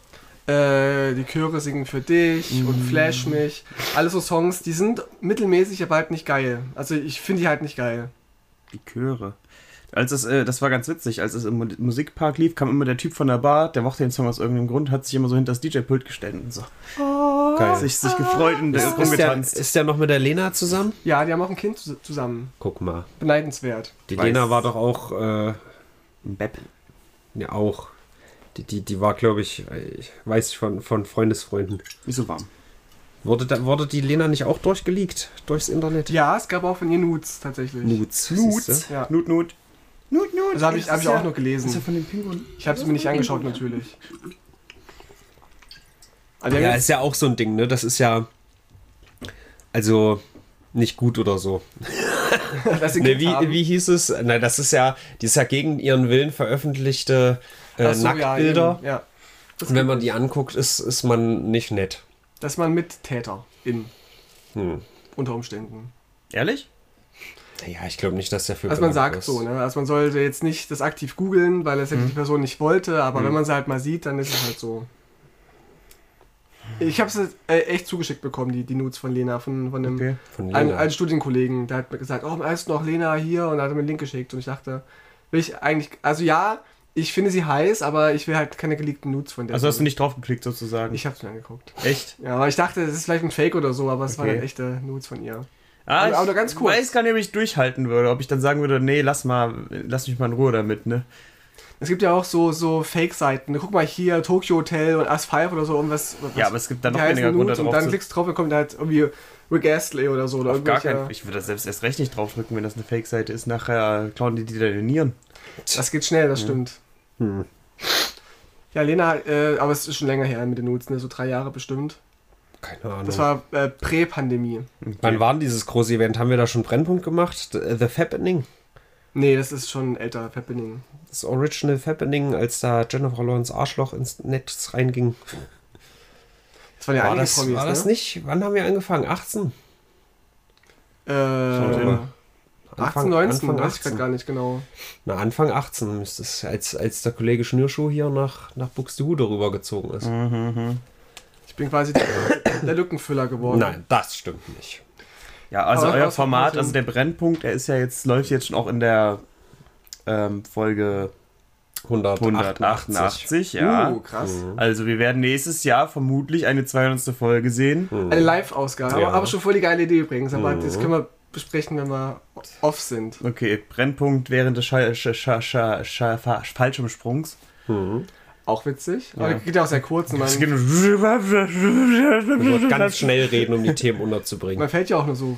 Äh, die Chöre singen für dich und Flash mich. Alles so Songs, die sind mittelmäßig, aber halt nicht geil. Also ich finde die halt nicht geil. Die Chöre. Als es, äh, das war ganz witzig, als es im Mu- Musikpark lief, kam immer der Typ von der Bar, der mochte den Song aus irgendeinem Grund, hat sich immer so hinter das DJ-Pult gestellt und so. Geil. Sich, sich gefreut und Ist, ist, der, rumgetanzt. ist der noch mit der Lena zusammen? Ja, die haben auch ein Kind zus- zusammen. Guck mal. Beneidenswert. Die Weiß. Lena war doch auch, äh, Beb. ja auch. Die, die, die war, glaube ich, ich weiß ich von, von Freundesfreunden. Nicht so warm. Wurde, da, wurde die Lena nicht auch durchgeleakt? Durchs Internet? Ja, es gab auch von ihr Nudes tatsächlich. Nudes. Nudes. Ja. Nut, Nut. Nut, Nut. Das habe ich, hab ist ich auch ja- noch Das ist ja gelesen. von dem Pinguin. Ich habe es mir nicht angeschaut natürlich. Also Ja, ist ja auch so ein Ding, ne? Das ist ja. Also. Nicht gut oder so. Ne, wie, haben. wie hieß es? Na, das ist ja, die ist ja gegen ihren Willen veröffentlichte äh, so, ja, Nacktbilder. Ja, Das Und wenn man die anguckt, ist, ist man nicht nett. Dass man Mittäter in Hm. unter Umständen. Ehrlich? Ja, ich glaube nicht, dass der für Also man sagt ist. so, ne? Also man sollte jetzt nicht das aktiv googeln, weil das Mhm. die Person nicht wollte, aber wenn man sie halt mal sieht, dann ist es halt so. Ich habe es äh, echt zugeschickt bekommen, die, die Nudes von Lena, von, von einem Okay. Von ein, Lena. ein Studienkollegen, der hat mir gesagt, oh, heißt noch Lena hier und hat mir einen Link geschickt und ich dachte, will ich eigentlich, also ja, ich finde sie heiß, aber ich will halt keine geleakten Nudes von der. Also hast du nicht draufgeklickt sozusagen? Ich hab's mir angeguckt. Echt? Ja, aber ich dachte, es ist vielleicht ein Fake oder so, aber es waren Okay. dann echte Nudes von ihr. Ah, Aber- ich aber nur ganz kurz. weiß gar nicht, ob ich durchhalten würde. Ob ich dann sagen würde, nee, lass mal, lass mich mal in Ruhe damit, ne? Es gibt ja auch so, so Fake-Seiten. Guck mal hier, Tokyo Hotel und As5 oder so irgendwas. was, Ja, aber es gibt dann die noch weniger Grund, da Nudes und drauf dann zu- klickst du drauf und kommt halt irgendwie Rick Astley oder so. Oder Auf gar keinen Ich würde das selbst erst recht nicht draufdrücken, wenn das eine Fake-Seite ist. Nachher klauen die die deine Nieren. Das geht schnell, das stimmt. Hm. Ja, Lena, äh, aber es ist schon länger her mit den Nudes, ne? so drei Jahre bestimmt. Keine Ahnung. Das war äh, Prä-Pandemie. Wann war denn dieses große Event? Haben wir da schon Brennpunkt gemacht? The The Fappening? Nee, das ist schon älter, Happening. Das Original Fappening, als da Jennifer Lawrence Arschloch ins Netz reinging. Das waren ja War einige das, Promis, war das ne? nicht? Wann haben wir angefangen? 18? Äh, hin. 18, 19, Anfang weiß ich grad 18. gar nicht genau. Na, Anfang 18 müsste es, als, als der Kollege Schnürschuh hier nach, nach Buxtehude rübergezogen ist. Ich bin quasi der, der Lückenfüller geworden. Nein, das stimmt nicht. Ja, also Aber euer Format, also der Brennpunkt, der ist ja jetzt, läuft jetzt schon auch in der ähm, Folge 188. 188, ja. Uh, krass. Also wir werden nächstes Jahr vermutlich eine 200. Folge sehen. Eine Live-Ausgabe. Ja. Aber, schon voll die geile Idee übrigens. Aber das können wir besprechen, wenn wir off sind. Okay, Brennpunkt während des Sch Sch Sch Sch Fa- Fallschirmsprungs. Auch witzig. Aber geht ja auch sehr kurz. Und man, Nur ganz schnell reden, um die Themen unterzubringen. man fällt ja auch nur so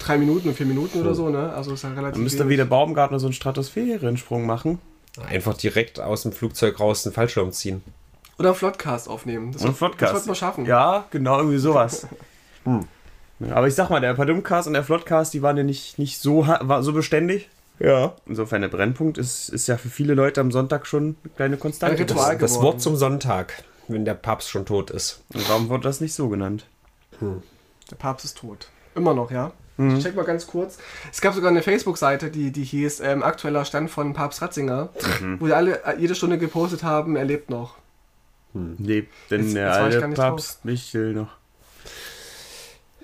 drei Minuten und vier Minuten oder so, ne? Also ist ja relativ. Dann müsste wenig. wie der Baumgartner so einen Stratosphärensprung machen. Einfach direkt aus dem Flugzeug raus den Fallschirm ziehen. Oder einen Floodcast aufnehmen. Das, Und einen Podcast. Das wird man schaffen. Ja, genau, irgendwie sowas. Ja, Aber ich sag mal, der Padumcast und der Floodcast, die waren ja nicht, nicht so, war so beständig. Ja. Insofern der Brennpunkt ist, ist ja für viele Leute am Sonntag schon eine kleine Konstante. Ein Ritual. Das geworden. Wort zum Sonntag, wenn der Papst schon tot ist. Und warum wurde das nicht so genannt? Der Papst ist tot. Immer noch, ja. Mhm. Ich check mal ganz kurz. Es gab sogar eine Facebook-Seite, die, die hieß ähm, aktueller Stand von Papst Ratzinger, Mhm. wo die alle äh, jede Stunde gepostet haben, er lebt noch. Lebt denn Jetzt- der jetzt alte Papst Michel noch?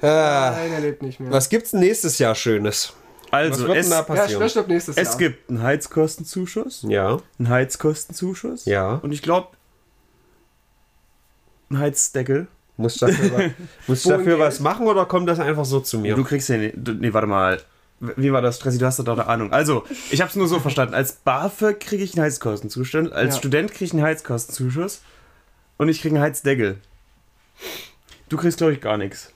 Ah, Nein, er lebt nicht mehr. was gibt's nächstes Jahr Schönes? Was Also, wird es, denn da Ja, es Jahr? gibt einen Heizkostenzuschuss, Ja, einen Heizkostenzuschuss ja. und ich glaube, einen Heizdeckel. Muss ich dafür, muss ich dafür was machen oder kommt das einfach so zu mir? Du kriegst ja Nee, warte mal. Wie war das, Stressi? Du hast doch eine Ahnung. Also, ich habe es nur so verstanden. Als BAföG kriege ich einen Heizkostenzuschuss, als Ja. Student kriege ich einen Heizkostenzuschuss und ich kriege einen Heizdeckel. Du kriegst, glaube ich, gar nichts.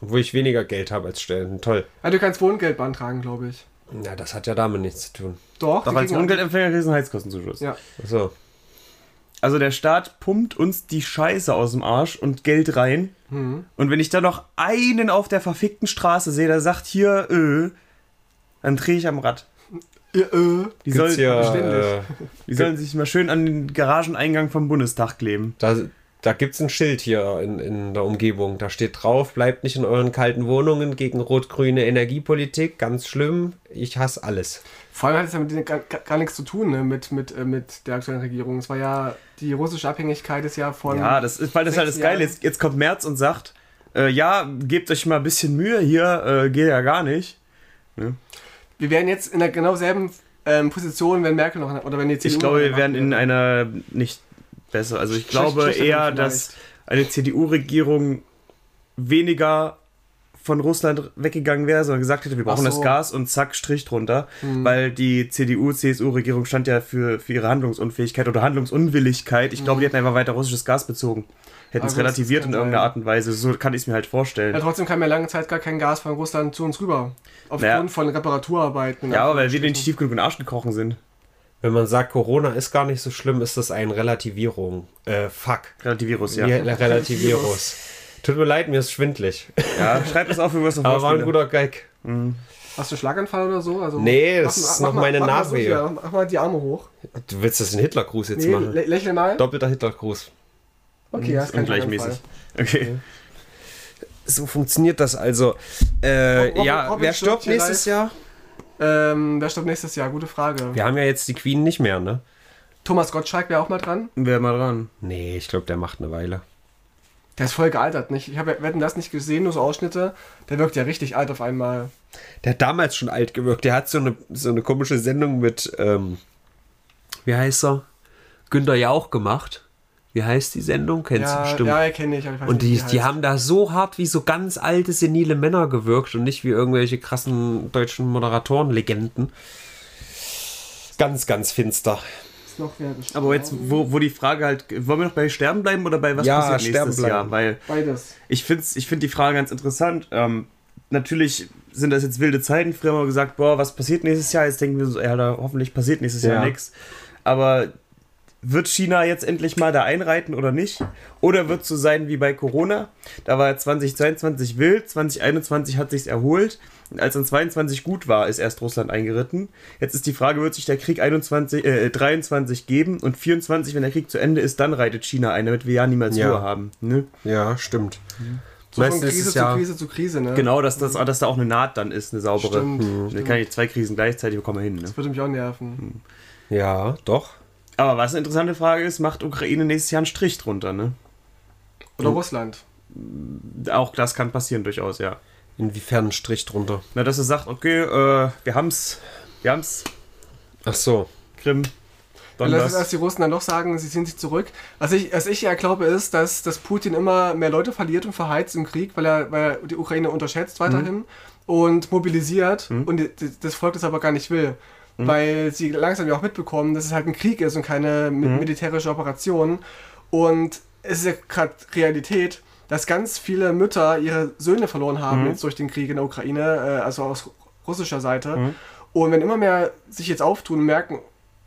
Wo ich weniger Geld habe als Stellen. Toll. Ja, du kannst Wohngeld beantragen, glaube ich. Ja, das hat ja damit nichts zu tun. Doch, Doch als kriegen- Wohngeldempfänger kriegst du einen Heizkostenzuschuss. Ja. Achso. Also der Staat pumpt uns die Scheiße aus dem Arsch und Geld rein. Mhm. Und wenn ich da noch einen auf der verfickten Straße sehe, der sagt hier, äh, dann drehe ich am Rad. Ja, äh. Die, Gibt's soll, hier, ständig. äh, die sollen sich mal schön an den Garageneingang vom Bundestag kleben. da, da gibt es ein Schild hier in, in der Umgebung. Da steht drauf, bleibt nicht in euren kalten Wohnungen gegen rot-grüne Energiepolitik. Ganz schlimm. Ich hasse alles. Vor allem hat es ja mit denen gar, gar nichts zu tun, ne, mit, mit, äh, mit der aktuellen Regierung. Es war ja, die russische Abhängigkeit ist ja von. Ja, das ist, weil das halt das Geile ist. Jetzt kommt Merz und sagt, äh, ja, gebt euch mal ein bisschen Mühe hier, äh, geht ja gar nicht. Wir wären jetzt in der genau selben ähm, Position, wenn Merkel noch. Oder wenn die CDU Ich glaube, wir wären in einer nicht besser. Also ich glaube eher, dass eine CDU-Regierung weniger von Russland weggegangen wäre, sondern gesagt hätte, wir brauchen Ach das so. Gas und zack, Strich drunter. Weil die CDU-CSU-Regierung stand ja für, für ihre Handlungsunfähigkeit oder Handlungsunwilligkeit. Ich glaube, die hätten einfach weiter russisches Gas bezogen. Hätten es relativiert in irgendeiner sein. Art und Weise. So kann ich es mir halt vorstellen. Ja, trotzdem kam ja lange Zeit gar kein Gas von Russland zu uns rüber. Aufgrund Naja. von Reparaturarbeiten. Ja, aber weil wir nicht tief genug in den Arsch gekrochen sind. Wenn man sagt, Corona ist gar nicht so schlimm, ist das ein Relativierung. Äh, fuck. Relativierus, ja. Ja. Relativierus. Tut mir leid, mir ist schwindlig. ja. Schreib das auf, wie wir es noch Aber war ein guter Gag. Hast du einen Schlaganfall oder so? Also, Nee, das ist noch mal- meine mach Nachwehe. hier, mach mal die Arme hoch. Du willst das in Hitlergruß jetzt Nee, machen? lä lächel mal. Doppelter Hitlergruß. Okay, ja, ist kein Ungleichmäßig. Okay. So funktioniert das also. Äh, Robin- ja, Robin wer stirbt nächstes live. Jahr? Ähm, wer stirbt nächstes Jahr? Gute Frage. Wir haben ja jetzt die Queen nicht mehr, ne? Thomas Gottschalk wäre auch mal dran. Wer mal dran. Nee, ich glaube, der macht eine Weile. Der ist voll gealtert, nicht? Ich habe wetten das nicht gesehen, nur so Ausschnitte. Der wirkt ja richtig alt auf einmal. Der hat damals schon alt gewirkt. Der hat so eine, so eine komische Sendung mit, ähm, wie heißt er? Günter Jauch gemacht. Wie heißt die Sendung? Kennst du Ja, bestimmt. ja, kenne ich. aber ich weiß und nicht, wie die, die haben da so hart wie so ganz alte, senile Männer gewirkt und nicht wie irgendwelche krassen deutschen Moderatoren-Legenden. Ganz, ganz finster. Ist noch? Aber jetzt, wo, wo die Frage halt, wollen wir noch bei Sterben bleiben oder bei was Ja, passiert sterben nächstes bleiben. Jahr? Weil Beides. ich finde ich find die Frage ganz interessant. Ähm, natürlich sind das jetzt wilde Zeiten. Früher haben wir gesagt, boah, was passiert nächstes Jahr? Jetzt denken wir so, ja, da hoffentlich passiert nächstes Ja. Jahr nichts. Aber wird China jetzt endlich mal da einreiten oder nicht? Oder wird es so sein wie bei Corona? Da war 2022 wild, 2021 hat sich's erholt. Und als dann 22 gut war, ist erst Russland eingeritten. Jetzt ist die Frage, wird sich der Krieg 21, äh, 23 geben und 24, wenn der Krieg zu Ende ist, dann reitet China ein, damit wir ja niemals Ja. Ruhe haben. Ne? Ja, stimmt. So von Krise zu ja- Krise zu Krise, ne? Genau, dass, das, dass da auch eine Naht dann ist, eine saubere. Stimmt, Dann stimmt. kann ich zwei Krisen gleichzeitig bekommen hin. Ne? Das würde mich auch nerven. Ja, doch. Aber was eine interessante Frage ist, macht Ukraine nächstes Jahr einen Strich drunter, ne? Oder Russland. Auch das kann passieren durchaus, ja. Inwiefern ein Strich drunter? Na, dass er sagt, okay, äh, wir haben's, wir haben's, Ach so. Krim, Dann Lass, das. dass die Russen dann doch sagen, sie ziehen sich zurück. Was ich, was ich ja glaube, ist, dass, dass Putin immer mehr Leute verliert und verheizt im Krieg, weil er, weil er die Ukraine unterschätzt weiterhin und mobilisiert und die, die, das Volk das aber gar nicht will. Weil sie langsam ja auch mitbekommen, dass es halt ein Krieg ist und keine mi- militärische Operation. Und es ist ja gerade Realität, dass ganz viele Mütter ihre Söhne verloren haben jetzt durch den Krieg in der Ukraine, äh, also aus russischer Seite. Und wenn immer mehr sich jetzt auftun und merken,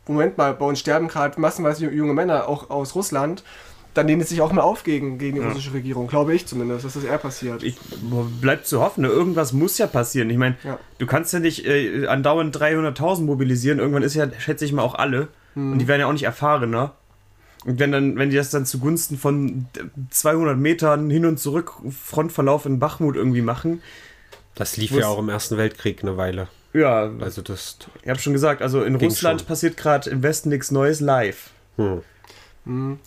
Moment mal, bei uns sterben gerade massenweise junge Männer, auch aus Russland, dann lehnen sie sich auch mal auf gegen, gegen die russische Regierung, glaube ich zumindest, dass das eher passiert. Ich, bleibt zu hoffen, ne? irgendwas muss ja passieren. Ich meine, Ja. du kannst ja nicht äh, andauernd 300.000 mobilisieren. Irgendwann ist ja, schätze ich mal, auch alle. Und die werden ja auch nicht erfahrener. Und wenn dann, wenn die das dann zugunsten von 200 Metern hin und zurück Frontverlauf in Bachmut irgendwie machen, Das lief ja auch im Ersten Weltkrieg eine Weile. ja, Also das. ich habe schon gesagt, also in Russland schon. passiert gerade im Westen nichts Neues live.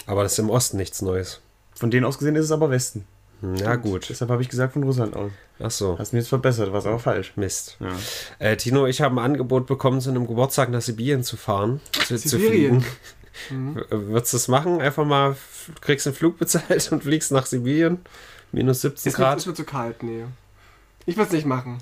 Aber das ist im Osten nichts Neues. Von denen aus gesehen ist es aber Westen. Hm, Ja, gut. Deshalb habe ich gesagt von Russland aus. Ach so. Hast mir jetzt verbessert, was aber falsch. Mist. Ja. Äh, Tino, ich habe ein Angebot bekommen, zu einem Geburtstag nach Sibirien zu fahren. Zu, zu Sibirien? fliegen. W- Würdest du das machen? Einfach mal, kriegst einen Flug bezahlt und fliegst nach Sibirien? Minus 17 Es wird, Grad. es wird zu kalt, nee. Ich würde es nicht machen.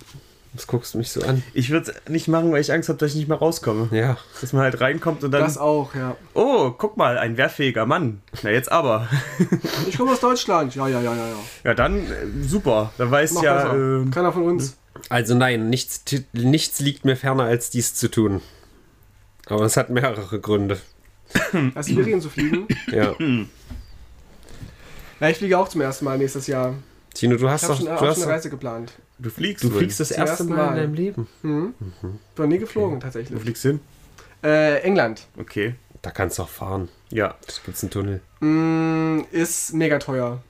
Was guckst du mich so an? Ich würde es nicht machen, weil ich Angst habe, dass ich nicht mehr rauskomme. Ja. Dass man halt reinkommt und dann. Das auch, ja. Oh, guck mal, ein wehrfähiger Mann. Na jetzt aber. Ich komme aus Deutschland. Ja, ja, ja, ja, ja. Ja, dann äh, super. Da weiß Mach ja. besser. ähm, Keiner von uns. Also nein, nichts, nichts liegt mir ferner, als dies zu tun. Aber es hat mehrere Gründe. Nach Sibirien zu fliegen. Ja. Ja, ich fliege auch zum ersten Mal nächstes Jahr. Tino, du Ich hast habe doch. schon, Du, hast eine Reise geplant. Du fliegst. du fliegst das erste Mal, Mal. in deinem Leben. Mhm. Bin noch nie geflogen, Wo tatsächlich. fliegst du hin? Äh, England. Okay. Da kannst du auch fahren. Ja. Da gibt's einen Tunnel. Mm, ist mega teuer.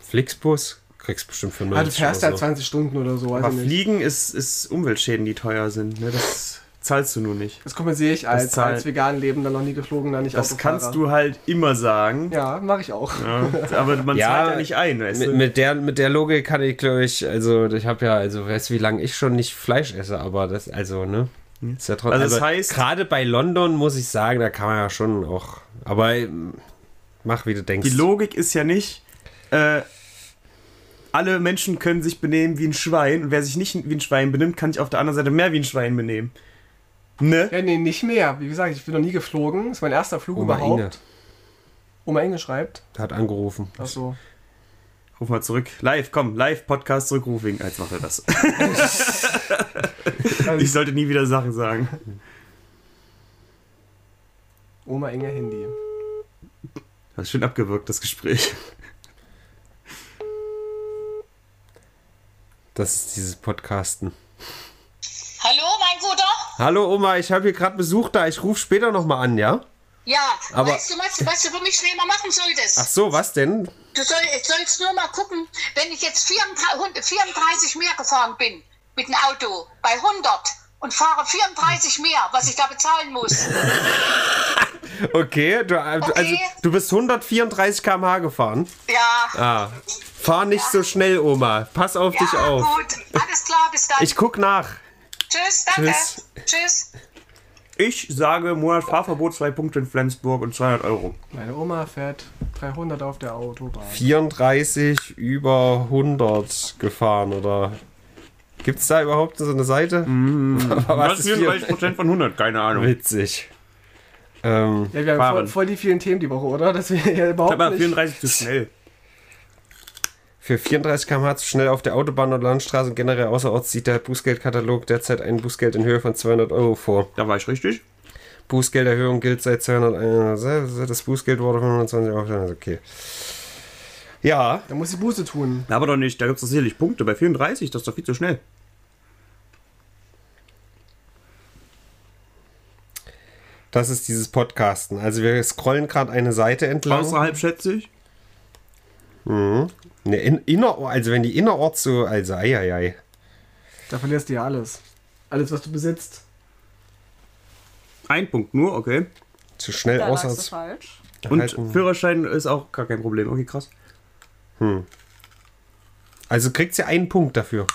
Flixbus kriegst bestimmt für 90 Ah, du fährst oder halt so. 20 Stunden oder so, Aber. Fliegen ist, ist Umweltschäden, die teuer sind. Ne? Das zahlst du nur nicht. Das kompensiere ich als, zahlt- als vegan Leben, dann noch nie geflogen, dann nicht Das Autofahrer. kannst du halt immer sagen. Ja, mache ich auch. Ja, aber man Ja, zahlt ja nicht ein, weißt Mit, du? mit, der, mit der Logik kann ich, glaube ich, also ich habe ja, also weißt du, wie lange ich schon nicht Fleisch esse, aber das, also, ne? Ist ja trotzdem. Also das heißt- gerade bei London muss ich sagen, da kann man ja schon auch. Aber ähm, mach wie du denkst. Die Logik ist ja nicht, äh, alle Menschen können sich benehmen wie ein Schwein und wer sich nicht wie ein Schwein benimmt, kann sich auf der anderen Seite mehr wie ein Schwein benehmen. Ne? Ja, nee, nicht mehr. Wie gesagt, ich bin noch nie geflogen. Das ist mein erster Flug Oma überhaupt. Inge Oma Inge schreibt. hat angerufen. Achso. Ruf mal zurück. Live, komm, live Podcast zurückrufen. Jetzt macht er das. ich sollte nie wieder Sachen sagen. Oma Inge Handy. Das ist schön abgewirkt, das Gespräch. Das ist dieses Podcasten. Hallo, mein Guter? Hallo Oma, ich habe hier gerade Besuch da. Ich rufe später nochmal an, ja? Ja, Aber- weißt du, was, was du für mich schlimmer machen solltest? Ach so, was denn? Du soll, sollst nur mal gucken, wenn ich jetzt 34, 34 mehr gefahren bin mit dem Auto bei 100 und fahre 34 mehr, was ich da bezahlen muss. Okay, du, du- Okay. also du bist 134 km/h gefahren. Ja, Ah, fahr nicht so schnell, Oma. Pass auf dich ja auf. gut. Alles klar, bis dann. Ich guck nach. Tschüss, danke. Tschüss. Tschüss. Ich sage Monat Fahrverbot, zwei Punkte in Flensburg und 200 Euro. Meine Oma fährt 300 auf der Autobahn. 34 über 100 gefahren, oder? Gibt's da überhaupt so eine Seite? Was Was ist ist 34 Prozent von 100? Keine Ahnung. Witzig. Ähm, Ja, wir haben voll, voll die vielen Themen die Woche, oder? Dass wir ja überhaupt Aber nicht... 34 zu schnell. Für 34 km/h zu schnell auf der Autobahn oder Landstraße und generell außerorts sieht der Bußgeldkatalog derzeit ein Bußgeld in Höhe von 200 Euro vor. Da war ich richtig. Bußgelderhöhung gilt seit 200 Das Bußgeld wurde von 120 Euro. Okay. Ja, Da muss sie Buße tun. Aber doch nicht, da gibt es doch sicherlich Punkte. Bei 34, das ist doch viel zu schnell. das ist dieses Podcasten. Also wir scrollen gerade eine Seite entlang. Außerhalb schätze ich. Ne, in, inner, also wenn die innerorts so, also eieiei. Da verlierst du ja alles. Alles, was du besitzt. Ein Punkt nur, okay. Zu schnell Da außerorts. falsch. Und. Führerschein ist auch gar kein Problem. Okay, krass. Also kriegt sie einen Punkt dafür.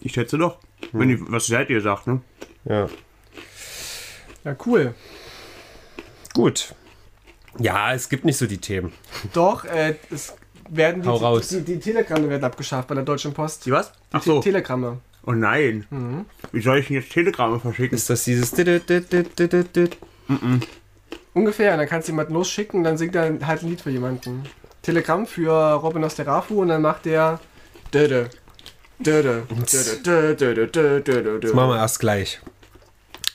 Ich schätze doch. Wenn die, was seid ihr sagt, ne? Ja. Ja, cool. Gut. Ja, es gibt nicht so die Themen. Doch, äh, es werden die, Hau raus. die, die, die Telegramme werden abgeschafft bei der Deutschen Post. Die was? Die Ach so. Te Telegramme. Oh nein. Wie soll ich denn jetzt Telegramme verschicken? Ist das dieses. Ungefähr, dann kannst du jemanden losschicken, dann singt er halt ein Lied für jemanden. Telegramm für Robin aus der Rafu und dann macht der. Döde. Döde. Döde. Döde. Das machen wir erst gleich.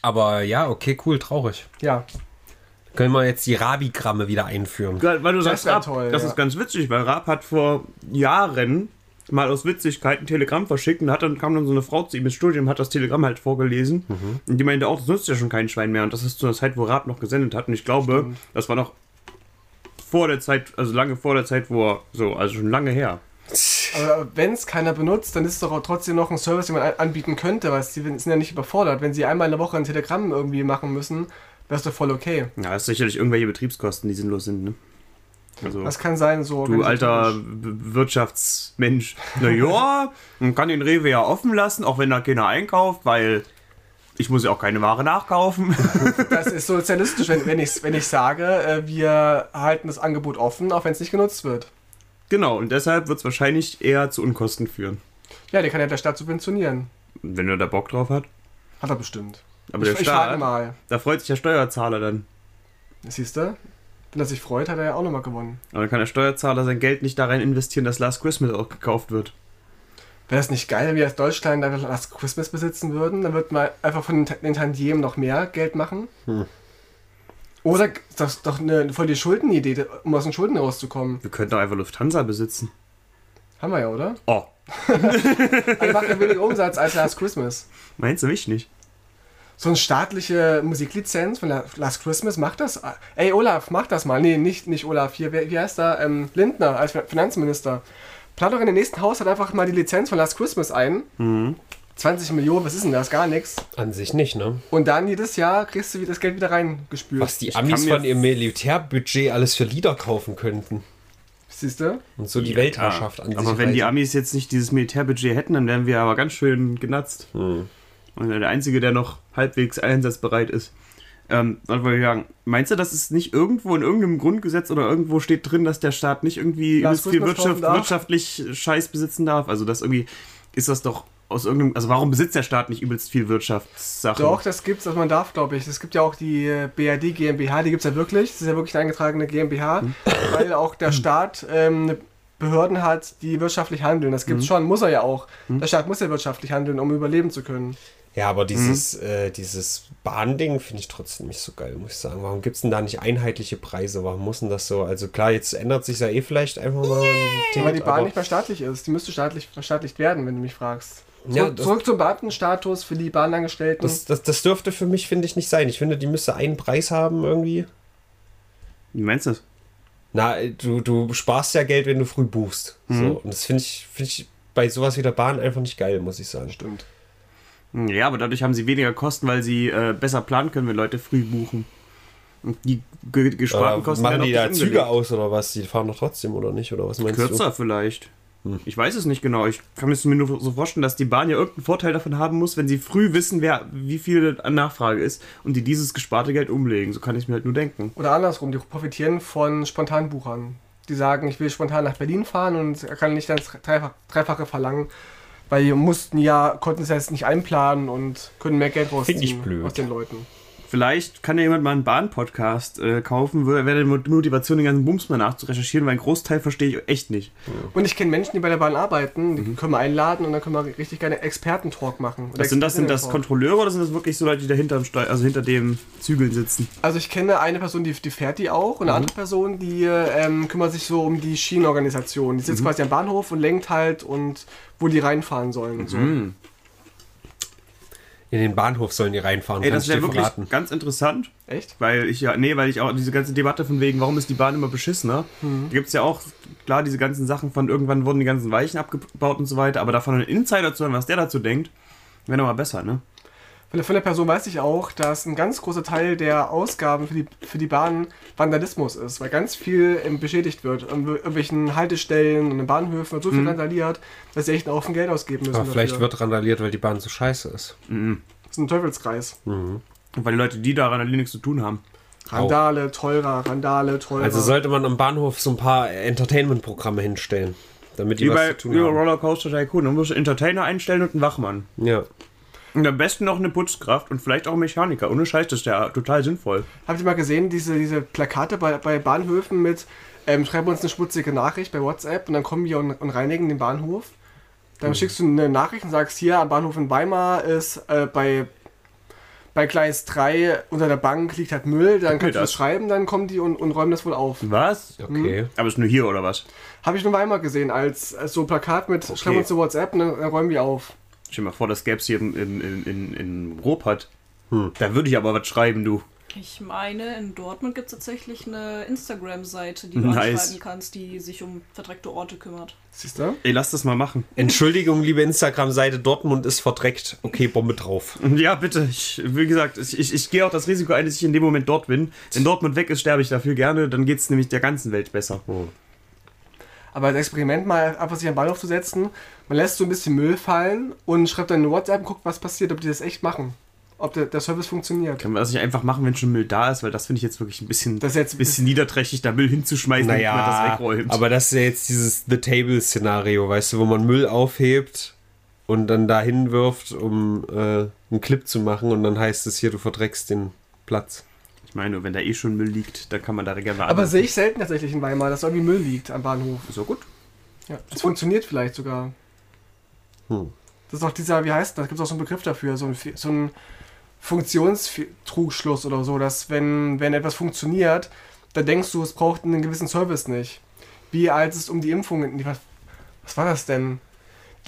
Aber ja, okay, cool, traurig. Ja, Können wir jetzt die Rabigramme wieder einführen? Weil du sagst, wär Raab, toll, das ja. ist ganz witzig, weil Raab hat vor Jahren mal aus Witzigkeit ein Telegramm verschickt und hat dann kam dann so eine Frau zu ihm ins Studium, hat das Telegramm halt vorgelesen und die meinte auch, das nutzt ja schon kein Schwein mehr und das ist zu einer Zeit, wo Raab noch gesendet hat und ich glaube, das war noch vor der Zeit, also lange vor der Zeit, wo er, so, also schon lange her. aber wenn es keiner benutzt, dann ist es doch auch trotzdem noch ein Service, den man an- anbieten könnte, weil sie sind ja nicht überfordert. Wenn sie einmal in der Woche ein Telegramm irgendwie machen müssen, wäre es doch voll okay. Ja, das ist sicherlich irgendwelche Betriebskosten, die sinnlos sind, ne? Also, Das kann sein, so. du alter Wirtschaftsmensch. Na ja, man kann den Rewe ja offen lassen, auch wenn da keiner einkauft, weil ich muss ja auch keine Ware nachkaufen. Das ist sozialistisch, wenn, wenn, ich, wenn ich sage, äh, wir halten das Angebot offen, auch wenn es nicht genutzt wird. genau, und deshalb wird es wahrscheinlich eher zu Unkosten führen. Ja, der kann ja der Staat subventionieren. Wenn er da Bock drauf hat. Hat er bestimmt. Aber ich, der frage Staat, mal. da freut sich der Steuerzahler dann. Siehst du? Wenn er sich freut, hat er ja auch nochmal gewonnen. Aber dann kann der Steuerzahler sein Geld nicht da rein investieren, dass Last Christmas auch gekauft wird. Wäre es nicht geil, wenn wir als Deutschland einfach Last Christmas besitzen würden? Dann würden wir einfach von den, Ta- den Tantiemen noch mehr Geld machen. Oder das ist doch eine voll die Schuldenidee, um aus den Schulden rauszukommen. Wir könnten doch einfach Lufthansa besitzen. Haben wir ja, oder? Oh, Also macht ja weniger Umsatz als Last Christmas. meinst du mich nicht? So eine staatliche Musiklizenz von La- Last Christmas macht das. Ey, Olaf, mach das mal. Nee, nicht, nicht Olaf. Hier, wie heißt da? Ähm, Lindner als Fin- Finanzminister. Plan doch in den nächsten Haushalt einfach mal die Lizenz von Last Christmas ein. 20 Millionen, was ist denn das? Gar nichts. An sich nicht, ne? Und dann jedes Jahr kriegst du wieder das Geld wieder reingespült. Was die Amis von ihrem Militärbudget alles für Lieder kaufen könnten. Siehst du? Und so die Weltherrschaft an sich Aber wenn die reißen. Amis jetzt nicht dieses Militärbudget hätten, dann wären wir aber ganz schön genatzt. Hm. Und der Einzige, der noch halbwegs einsatzbereit ist. Ähm, ich sagen? Meinst du, dass es nicht irgendwo in irgendeinem Grundgesetz oder irgendwo steht drin, dass der Staat nicht irgendwie Last übelst viel Christmas kaufen Wirtschaft, darf? wirtschaftlich Scheiß besitzen darf? Also das irgendwie ist das doch aus irgendeinem. Also warum besitzt der Staat nicht übelst viel Wirtschaftssachen? Doch, das gibt's, also man darf, glaube ich. Es gibt ja auch die äh, BRD GmbH, die gibt's ja wirklich. Das ist ja wirklich eine eingetragene GmbH, weil auch der Staat ähm, eine Behörden hat, die wirtschaftlich handeln. Das gibt's schon, muss er ja auch. Der Staat muss ja wirtschaftlich handeln, um überleben zu können. Ja, aber dieses, äh, dieses Bahnding finde ich trotzdem nicht so geil, muss ich sagen. Warum gibt es denn da nicht einheitliche Preise? Warum muss denn das so? Also klar, jetzt ändert sich ja eh vielleicht einfach mal ein Ding, Weil die Bahn nicht mehr staatlich ist. Die müsste staatlich verstaatlicht werden, wenn du mich fragst. Zurück, Ja, das- zurück zum Beamtenstatus für die Bahnangestellten. Das, das, das dürfte für mich, finde ich, nicht sein. Ich finde, die müsste einen Preis haben irgendwie. Wie meinst du das? Na, du, du sparst ja Geld, wenn du früh buchst. So, und das finde ich, finde ich bei sowas wie der Bahn einfach nicht geil, muss ich sagen. Stimmt. Ja, aber dadurch haben sie weniger Kosten, weil sie äh, besser planen können, wenn Leute früh buchen. Und die ge gesparten Äh, Kosten machen die da dich Züge umgelegt. aus oder was? Die fahren doch trotzdem oder nicht? Oder was meinst Kürzer vielleicht. Ich weiß es nicht genau. Ich kann mir es mir nur so vorstellen, dass die Bahn ja irgendeinen Vorteil davon haben muss, wenn sie früh wissen, wer, wie viel an Nachfrage ist und die dieses gesparte Geld umlegen. So kann ich mir halt nur denken. Oder andersrum, die profitieren von Spontanbuchern. Die sagen, ich will spontan nach Berlin fahren und er kann nicht dann das Dreifach, Dreifache verlangen, weil die mussten ja, konnten es jetzt nicht einplanen und können mehr Geld rausziehen aus den Leuten. Vielleicht kann ja jemand mal einen Bahn-Podcast äh, kaufen, wäre die Motivation, den ganzen Bums mal nachzurecherchieren, weil einen Großteil verstehe ich echt nicht. Und ich kenne Menschen, die bei der Bahn arbeiten, die können wir einladen und dann können wir richtig gerne Expertentalk machen. Mhm. sind das? Sind das. Kontrolleure oder sind das wirklich so Leute, die dahinter also hinter dem Zügeln sitzen? Also ich kenne eine Person, die, die fährt die auch und eine andere Person, die ähm, kümmert sich so um die Schienenorganisation. Die sitzt quasi am Bahnhof und lenkt halt und wo die reinfahren sollen. und So. Mhm. In den Bahnhof sollen die reinfahren, Ey, das wäre wirklich verraten. ganz interessant. Echt? Weil ich ja, nee, weil ich auch diese ganze Debatte von wegen, warum ist die Bahn immer beschissener? Da gibt es ja auch, klar, diese ganzen Sachen von irgendwann wurden die ganzen Weichen abgebaut und so weiter, aber davon einen Insider zu hören, was der dazu denkt, wäre nochmal besser, ne? Von der, von der Person weiß ich auch, dass ein ganz großer Teil der Ausgaben für die, für die Bahn Vandalismus ist, weil ganz viel ähm, beschädigt wird. An irgendwelchen Haltestellen und in Bahnhöfen wird so viel randaliert, dass sie echt einen Haufen Geld ausgeben müssen. Aber vielleicht dafür. wird randaliert, weil die Bahn so scheiße ist. Das ist ein Teufelskreis. Weil die Leute, die daran alle nichts zu tun haben. Randale, teurer, Randale, teurer. Also sollte man am Bahnhof so ein paar Entertainment-Programme hinstellen, damit die Wie was bei zu tun wie haben. Rollercoaster Tycoon. Da musst du einen Entertainer einstellen und einen Wachmann. Ja. Und am besten noch eine Putzkraft und vielleicht auch einen Mechaniker. Ohne Scheiß, das ist ja total sinnvoll. Habt ihr mal gesehen, diese, diese Plakate bei, bei Bahnhöfen mit ähm, schreib uns eine schmutzige Nachricht bei WhatsApp und dann kommen wir und, und reinigen den Bahnhof. Dann schickst du eine Nachricht und sagst, hier am Bahnhof in Weimar ist äh, bei, bei Gleis 3 unter der Bank liegt halt Müll, dann kannst du das schreiben, dann kommen die und, und räumen das wohl auf. Was? Okay. Aber ist nur hier oder was? Habe ich nur Weimar gesehen, als, als so Plakat mit schreib uns eine WhatsApp und dann, dann räumen wir auf. Stell dir mal vor, das gäbe es hier in, in, in, in, in Ruhrpott. Da würde ich aber was schreiben, du. Ich meine, in Dortmund gibt es tatsächlich eine Instagram-Seite, die du Nice. anschreiben kannst, die sich um verdreckte Orte kümmert. Siehst du? Ey, lass das mal machen. Entschuldigung, liebe Instagram-Seite, Dortmund ist verdreckt. Okay, Bombe drauf. Ja, bitte. Ich, wie gesagt, ich, ich, ich gehe auch das Risiko ein, dass ich in dem Moment dort bin. Wenn Dortmund weg ist, sterbe ich dafür gerne. Dann geht es nämlich der ganzen Welt besser. Aber als Experiment mal einfach sich am Bahnhof zu setzen, man lässt so ein bisschen Müll fallen und schreibt dann eine WhatsApp und guckt, was passiert, ob die das echt machen. Ob der, der Service funktioniert. Können wir das nicht einfach machen, wenn schon Müll da ist? Weil das finde ich jetzt wirklich ein bisschen, Das ist jetzt- bisschen niederträchtig, da Müll hinzuschmeißen, damit man das Naja, wegräumt. aber das ist ja jetzt dieses The Table-Szenario, weißt du, wo man Müll aufhebt und dann da hinwirft, um äh, einen Clip zu machen und dann heißt es hier, du verdreckst den Platz. ich meine, wenn da eh schon Müll liegt, dann kann man da gerne Aber sehe ich selten tatsächlich in Weimar, dass irgendwie Müll liegt am Bahnhof. So gut. Ja, das funktioniert vielleicht sogar. Hm. Das ist auch dieser, wie heißt das? Da gibt es auch so einen Begriff dafür, so ein, so ein Funktionstrugschluss oder so, dass wenn, wenn etwas funktioniert, dann denkst du, es braucht einen gewissen Service nicht. Wie als es um die Impfungen, was, was war das denn?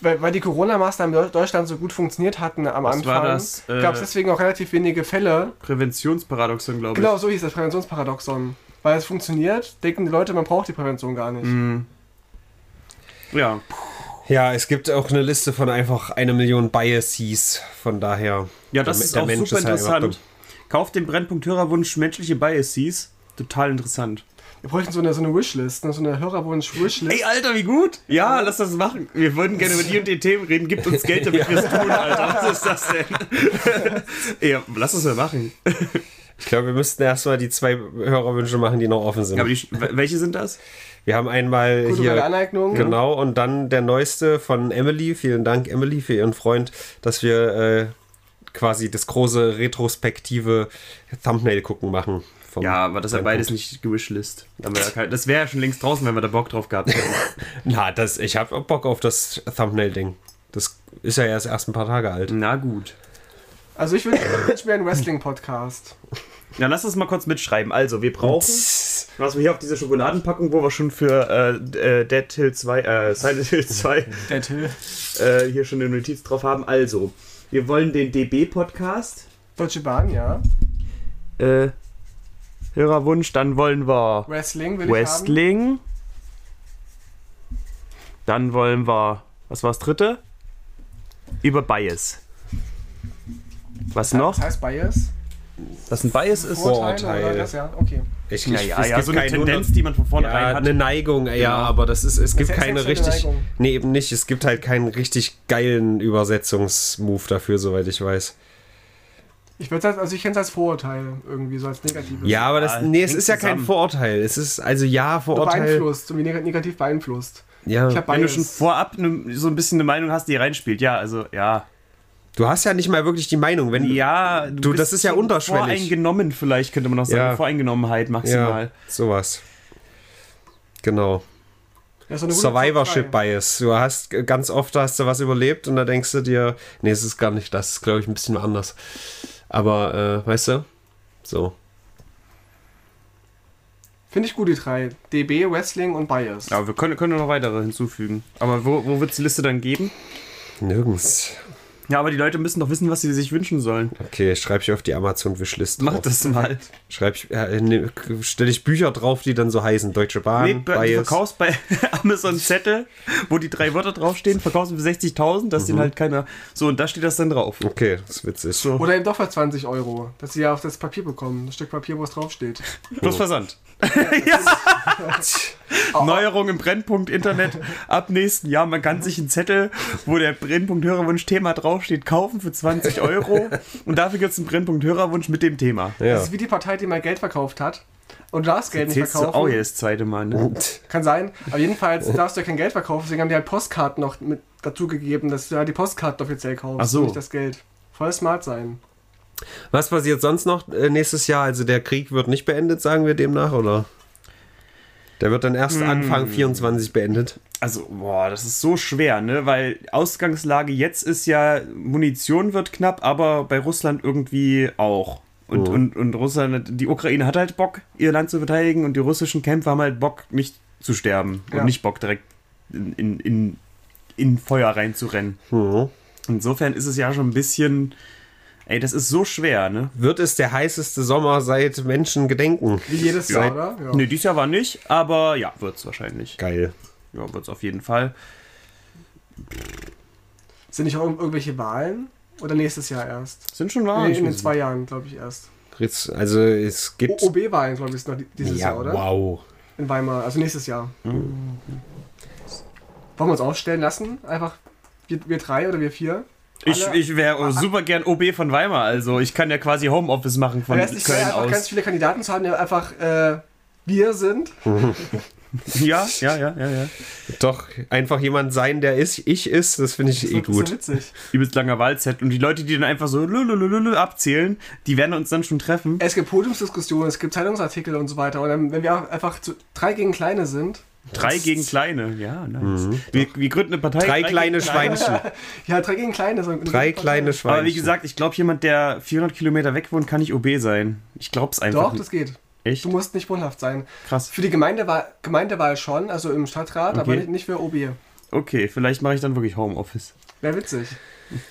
Weil, weil die Corona-Maßnahmen in Deutschland so gut funktioniert hatten am Was Anfang? Äh, gab es deswegen auch relativ wenige Fälle. Präventionsparadoxon, glaube ich. Genau, so hieß das Präventionsparadoxon. Weil es funktioniert, denken die Leute, man braucht die Prävention gar nicht. Mhm. Ja, Ja, es gibt auch eine Liste von einfach eine Million Biases, von daher. ja das der- ist der auch Mensch super ist halt interessant. Kauft den Brennpunkt Hörerwunsch menschliche Biases. Total interessant. Wir bräuchten so eine, so eine Wishlist, ne? so eine Hörerwunsch-Wishlist. Ey, Alter, wie gut! Ja, lass das machen. Wir würden gerne über die und die Themen reden. Gibt uns Geld, damit wir es tun, Alter. Was ist das denn? ja, lass das mal machen. Ich glaube, wir müssten erstmal die zwei Hörerwünsche machen, die noch offen sind. Aber die, welche sind das? Wir haben einmal Kulturelle hier. Aneignung. Genau, und dann der neueste von Emily. Vielen Dank, Emily, für ihren Freund, dass wir äh, quasi das große retrospektive Thumbnail gucken machen. vom Ja, aber das ist ja beides nicht gewishlist. Das wäre ja schon längst draußen, wenn wir da Bock drauf gehabt hätten. Na, das, ich habe Bock auf das Thumbnail-Ding. Das ist ja erst erst ein paar Tage alt. Na gut. Also ich wünsche wünsch mir einen Wrestling-Podcast. Ja, lass uns mal kurz mitschreiben. Also, wir brauchen, was wir hier auf dieser Schokoladenpackung, wo wir schon für äh, äh, Dead Hill 2, äh, Silent Hill 2 Der Till. äh, hier schon eine Notiz drauf haben. Also, wir wollen den DB-Podcast. Deutsche Bahn, ja. Äh, Hörerwunsch, dann wollen wir Wrestling will. Wrestling. Dann wollen wir, was war das dritte? Über Bias. Was noch? Das heißt Bias. Was ein Bias ist? Vorurteil. das, ja, okay. Ich, Ja, ich- ja, es ja, gibt so eine Tendenz, die man von vornherein ja, hat. eine Neigung, ja, Genau. aber das ist, es gibt ja keine richtig. Neigung. Nee, eben nicht. Es gibt halt keinen richtig geilen Übersetzungsmove dafür, soweit ich weiß. Ich würde sagen, also ich kenne es als Vorurteil irgendwie, so als negatives. Ja, aber das, nee, es ist ja kein. Vorurteil. Es ist, also ja, Vorurteil. beeinflusst, so wie neg negativ beeinflusst. Ja. Ich habe Wenn du schon vorab ne, so ein bisschen eine Meinung hast, die reinspielt, ja, also ja. Du hast ja nicht mal wirklich die Meinung, wenn Ja, Du, das ist ja unterschwellig. Voreingenommen vielleicht, könnte man noch sagen. Ja. Voreingenommenheit maximal. Ja, sowas. Genau. Survivorship. Bias. Du hast ganz oft hast du was überlebt und da denkst du dir, nee, es ist gar nicht das, ist glaube ich ein bisschen anders. Aber äh, weißt du, so. Finde ich gut, die drei. DB, Wrestling und Bias. Ja, wir können, können noch weitere hinzufügen. Aber wo, wo wird es die Liste dann geben? Nirgends. Ja, aber die Leute müssen doch wissen, was sie sich wünschen sollen. Okay, schreibe ich auf die Amazon Wishlist Mach drauf. das mal. Schreib ich, äh, ne, stelle ich Bücher drauf, die dann so heißen. Deutsche Bahn, Nee, du Bias. verkaufst bei Amazon Zettel, wo die drei Wörter draufstehen, verkaufst du für 60.000, dass den halt keiner. So, und da steht das dann drauf. Okay, das ist witzig. So. Oder eben doch für 20 Euro, dass sie ja auf das Papier bekommen. Ein Stück Papier, wo es draufsteht. Plus Versand. Neuerung im Brennpunkt Internet ab nächsten Jahr. Man kann sich einen Zettel, wo der Brennpunkt Hörerwunsch Thema draufsteht, kaufen für 20 Euro. Und dafür gibt es einen Brennpunkt Hörerwunsch mit dem Thema. Das Ja. ist wie die Partei, die mal Geld verkauft hat. Und du darfst Geld nicht Zählst du verkaufen. auch jedes zweite Mal, ne? Kann sein. Aber jedenfalls darfst du ja kein Geld verkaufen, deswegen haben die halt Postkarten noch mit dazu gegeben, dass du ja die Postkarten offiziell kaufst. Ach so. und Nicht das Geld. Voll smart sein. Was passiert sonst noch äh, nächstes Jahr? Also der Krieg wird nicht beendet, sagen wir demnach, oder? Der wird dann erst Anfang 24 beendet. Also, boah, das ist so schwer, ne? Weil Ausgangslage jetzt ist ja, Munition wird knapp, aber bei Russland irgendwie auch. Und, und, und Russland, die Ukraine hat halt Bock, ihr Land zu verteidigen und die russischen Kämpfer haben halt Bock, nicht zu sterben Ja. und nicht Bock, direkt in, in, in, in Feuer reinzurennen. Mhm. Insofern ist es ja schon ein bisschen. Ey, das ist so schwer, ne? Wird es der heißeste Sommer seit Menschen gedenken? Wie jedes Ja. Jahr, oder? Ja. Ne, dieses Jahr war nicht, aber ja, wird's wahrscheinlich. Geil. Ja, wird's auf jeden Fall. Sind nicht auch irgend- irgendwelche Wahlen? Oder nächstes Jahr erst? Sind schon nee, wahr. in den zwei Jahren, glaube ich, erst. Also es gibt. OB-Wahlen, glaube ich, ist noch die- dieses ja, Jahr, oder? wow. In Weimar, also nächstes Jahr. Mhm. Wollen wir uns aufstellen lassen? Einfach wir, wir drei oder wir vier? Ich, ich wäre super gern OB von Weimar, also ich kann ja quasi Homeoffice machen von Köln einfach ganz aus. viele Kandidaten zu haben, die einfach äh, wir sind? Ja, ja, ja, ja, ja. Doch, einfach jemand sein, der ist, ich ist, das finde ich Das eh wird so gut. witzig. Übelst langer Wahlzettel. Und die Leute, die dann einfach so abzählen, die werden uns dann schon treffen. Es gibt Podiumsdiskussionen, es gibt Zeitungsartikel und so weiter. Und dann, wenn wir einfach zu, drei gegen Kleine sind, Drei gegen Kleine, ja, nice. Wir, wir gründen eine Partei. Drei kleine gegen Schweinchen. ja, drei gegen Kleine. So Drei kleine. Schweinchen. Aber wie gesagt, ich glaube, jemand, der 400 Kilometer weg wohnt, kann nicht OB sein. Ich glaube es einfach Doch, nicht. das geht. Echt? Du musst nicht wohnhaft sein. Krass. Für die Gemeindewahl, Gemeindewahl schon, also im Stadtrat, aber Okay. nicht, nicht für OB. Okay, vielleicht mache ich dann wirklich Homeoffice. Wäre witzig.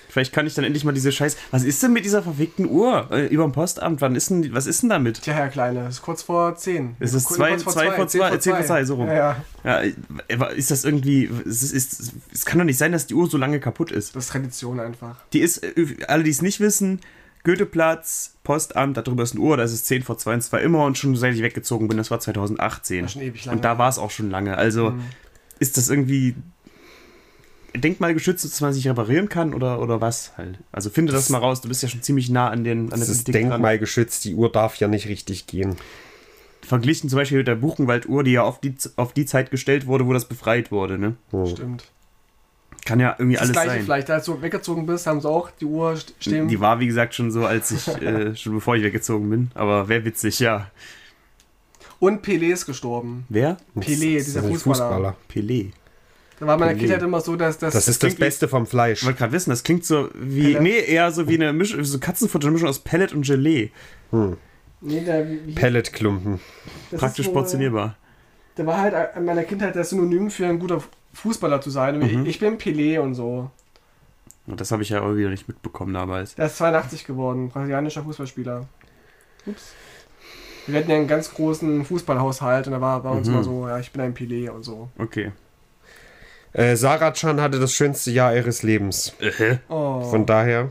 Vielleicht kann ich dann endlich mal diese Scheiß. Was ist denn mit dieser verfickten Uhr äh, über dem Postamt? Wann ist denn, was ist denn damit? Tja, Herr Kleine, es ist kurz vor 10. Es ist Kurz zwei- vor zwei vor zwei, zehn vor zwei, so rum. Ja, ja, Ja, äh, ist das irgendwie. Es, ist, ist, es kann doch nicht sein, dass die Uhr so lange kaputt ist. das ist Tradition einfach. Die ist, äh, alle, die es nicht wissen, Goetheplatz, Postamt, da drüber ist eine Uhr, da ist es 10 vor 2 und zwar immer und schon seit ich weggezogen bin, das war 2018. Das schon ewig lange. Und da war es auch schon lange. Also ist das irgendwie denkmalgeschützt, dass man sich reparieren kann oder, oder was halt? Also finde das, mal raus, du bist ja schon ziemlich nah an, den, an Das der ist denkmalgeschützt, die Uhr darf ja nicht richtig gehen. Verglichen zum Beispiel mit der Buchenwalduhr, die ja auf die, auf die Zeit gestellt wurde, wo das befreit wurde. Ne? Stimmt. Kann ja irgendwie Das alles gleiche sein. vielleicht, als du weggezogen bist, haben sie auch die Uhr st- stehen. Die war, wie gesagt, schon so, als ich, äh, schon bevor ich weggezogen bin. Aber wäre witzig, ja. Und Pelé ist gestorben. Wer? Pelé, Das dieser ein Fußballer. Pelé. Da war meine. Kindheit immer so, dass das. Das ist das Beste vom Fleisch. Ich wollte gerade wissen, das klingt so wie. Pellet. Nee, eher so wie eine Mischung, so Katzenfuttermischung aus Pellet und Gelee. nee, der, wie, wie, Pelletklumpen. Praktisch so, portionierbar. Der war halt in meiner Kindheit das Synonym für ein guter Fußballer zu sein. Mhm. ich, bin Pelé und so. Und das habe ich ja auch wieder nicht mitbekommen damals. Der ist 82 geworden, brasilianischer Fußballspieler. Ups. Wir hatten ja einen ganz großen Fußballhaushalt und da war bei uns Mhm. immer so, ja, ich bin ein Pelé und so. Okay. Äh, Sarah Chan hatte das schönste Jahr ihres Lebens. Oh. Von daher,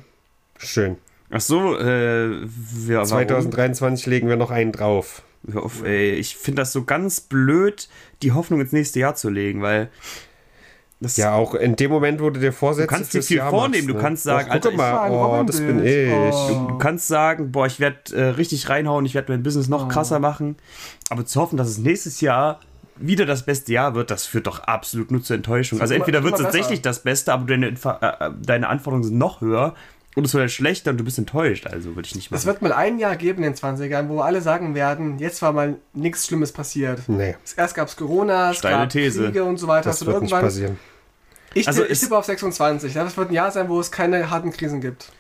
schön. Ach so, äh, wir, warum? 2023 legen wir noch einen drauf. Hör auf, ey. Ich finde das so ganz blöd, die Hoffnung ins nächste Jahr zu legen, weil. Das Ja, auch in dem Moment, wo du dir Vorsätze Du kannst dir viel Jahr vornehmen. machst, Du ne? kannst sagen, Ach, Alter, guck mal, oh, das bin ich. Oh. Du kannst sagen, boah, ich werde äh, richtig reinhauen, ich werde mein Business noch Oh. krasser machen. Aber zu hoffen, dass es nächstes Jahr wieder das beste Jahr wird, das führt doch absolut nur zur Enttäuschung. Das Also entweder wird es tatsächlich das Beste, aber deine, äh, äh, deine Anforderungen sind noch höher und es wird halt schlechter und du bist enttäuscht. Also würde ich nicht Es machen. wird mal ein Jahr geben in den 20ern, wo alle sagen werden, jetzt war mal nichts Schlimmes passiert. Nee, Erst gab es Corona, es gab These. Kriege und so weiter. das und wird nicht irgendwann, passieren. ich, Also ich es- tippe auf 26. Das wird ein Jahr sein, wo es keine harten Krisen gibt.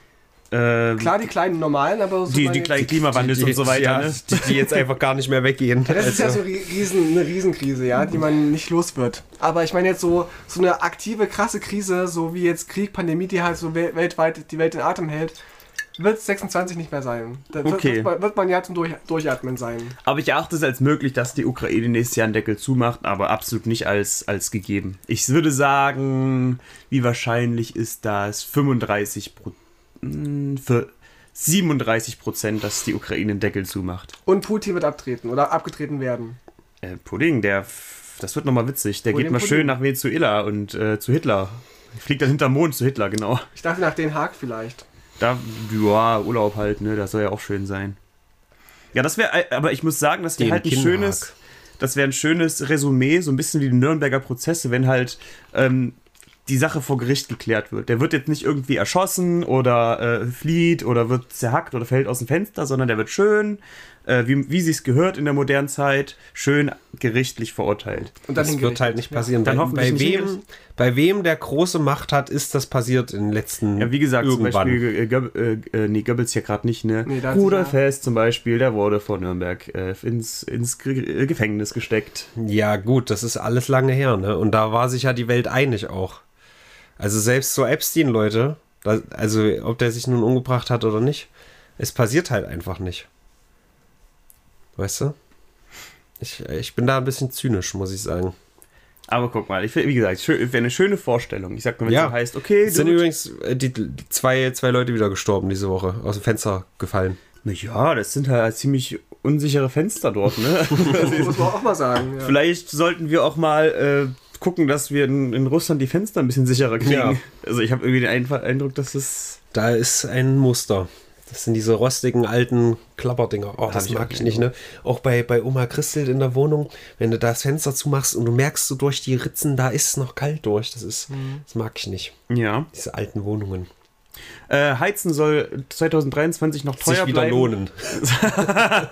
Ähm, Klar, die kleinen normalen, aber so die, die kleinen Klimawandels Die- und so weiter. ja, ne? die, die jetzt einfach gar nicht mehr weggehen. Das ist ja Also, so ri- riesen, eine Riesenkrise, ja, die man nicht los wird. Aber ich meine jetzt so, so eine aktive, krasse Krise, so wie jetzt Krieg, Pandemie, die halt so wel weltweit die Welt in Atem hält, wird 26 nicht mehr sein. Da wird- Okay. wird, man- wird man ja zum Durch Durchatmen sein. Aber ich erachte es als möglich, dass die Ukraine nächstes Jahr einen Deckel zumacht, aber absolut nicht als, als gegeben. Ich würde sagen, wie wahrscheinlich ist das? 35 Pro, mh, für 37 Prozent, dass die Ukraine einen Deckel zumacht. Und Putin wird abtreten oder abgetreten werden. Äh, Pudding, der das wird nochmal witzig. Der Vor geht mal Pudding. schön nach Venezuela und äh, zu Hitler. Fliegt dann hinterm Mond zu Hitler, genau. Ich dachte nach Den Haag vielleicht. Da, ja, Urlaub halt, ne? Das soll ja auch schön sein. Ja, das wäre, aber ich muss sagen, das wäre Den halt ein schönes, das wäre ein schönes Resümee, so ein bisschen wie die Nürnberger Prozesse, wenn halt ähm, die Sache vor Gericht geklärt wird. Der wird jetzt nicht irgendwie erschossen oder äh, flieht oder wird zerhackt oder fällt aus dem Fenster, sondern der wird schön, äh, wie, wie sich's gehört in der modernen Zeit, schön gerichtlich verurteilt. Und dann Das wird halt nicht passieren. Dann bei, hoffentlich bei, nicht wem, bei wem der große Macht hat, ist das passiert in den letzten Ja, wie gesagt, irgendwann. zum Beispiel äh, Goeb, äh, äh, nee, Goebbels ja gerade nicht, ne? Nee, Rudolf ja- Hess zum Beispiel, der wurde vor Nürnberg äh, ins, ins äh, Gefängnis gesteckt. Ja, gut, das ist alles lange her, ne? Und da war sich ja die Welt einig auch. Also selbst so Epstein-Leute, da- also ob der sich nun umgebracht hat oder nicht, es passiert halt einfach nicht. Weißt du? Ich, ich bin da ein bisschen zynisch, muss ich sagen. Aber guck mal, ich, find, wie gesagt, wäre eine schöne Vorstellung. Ich sag mal, wenn Ja. es so heißt, okay, Es sind übrigens äh, die, die zwei, zwei Leute wieder gestorben diese Woche, aus dem Fenster gefallen. na ja, das sind halt ziemlich unsichere Fenster dort, ne? Muss man auch mal sagen. Ja. Vielleicht sollten wir auch mal äh, gucken, dass wir in, in Russland die Fenster ein bisschen sicherer kriegen. Ja. Also ich habe irgendwie den Eindruck, dass es Da ist ein Muster. Das sind diese rostigen alten Klapperdinger. Oh, das auch mag ich nicht, ne? Auch bei, bei Oma Christel in der Wohnung, wenn du das Fenster zumachst und du merkst so durch die Ritzen, da ist es noch kalt durch. Das ist, das mag ich nicht. ja. Diese alten Wohnungen. Äh, Heizen soll 2023 noch teuer Sich wieder bleiben, lohnen.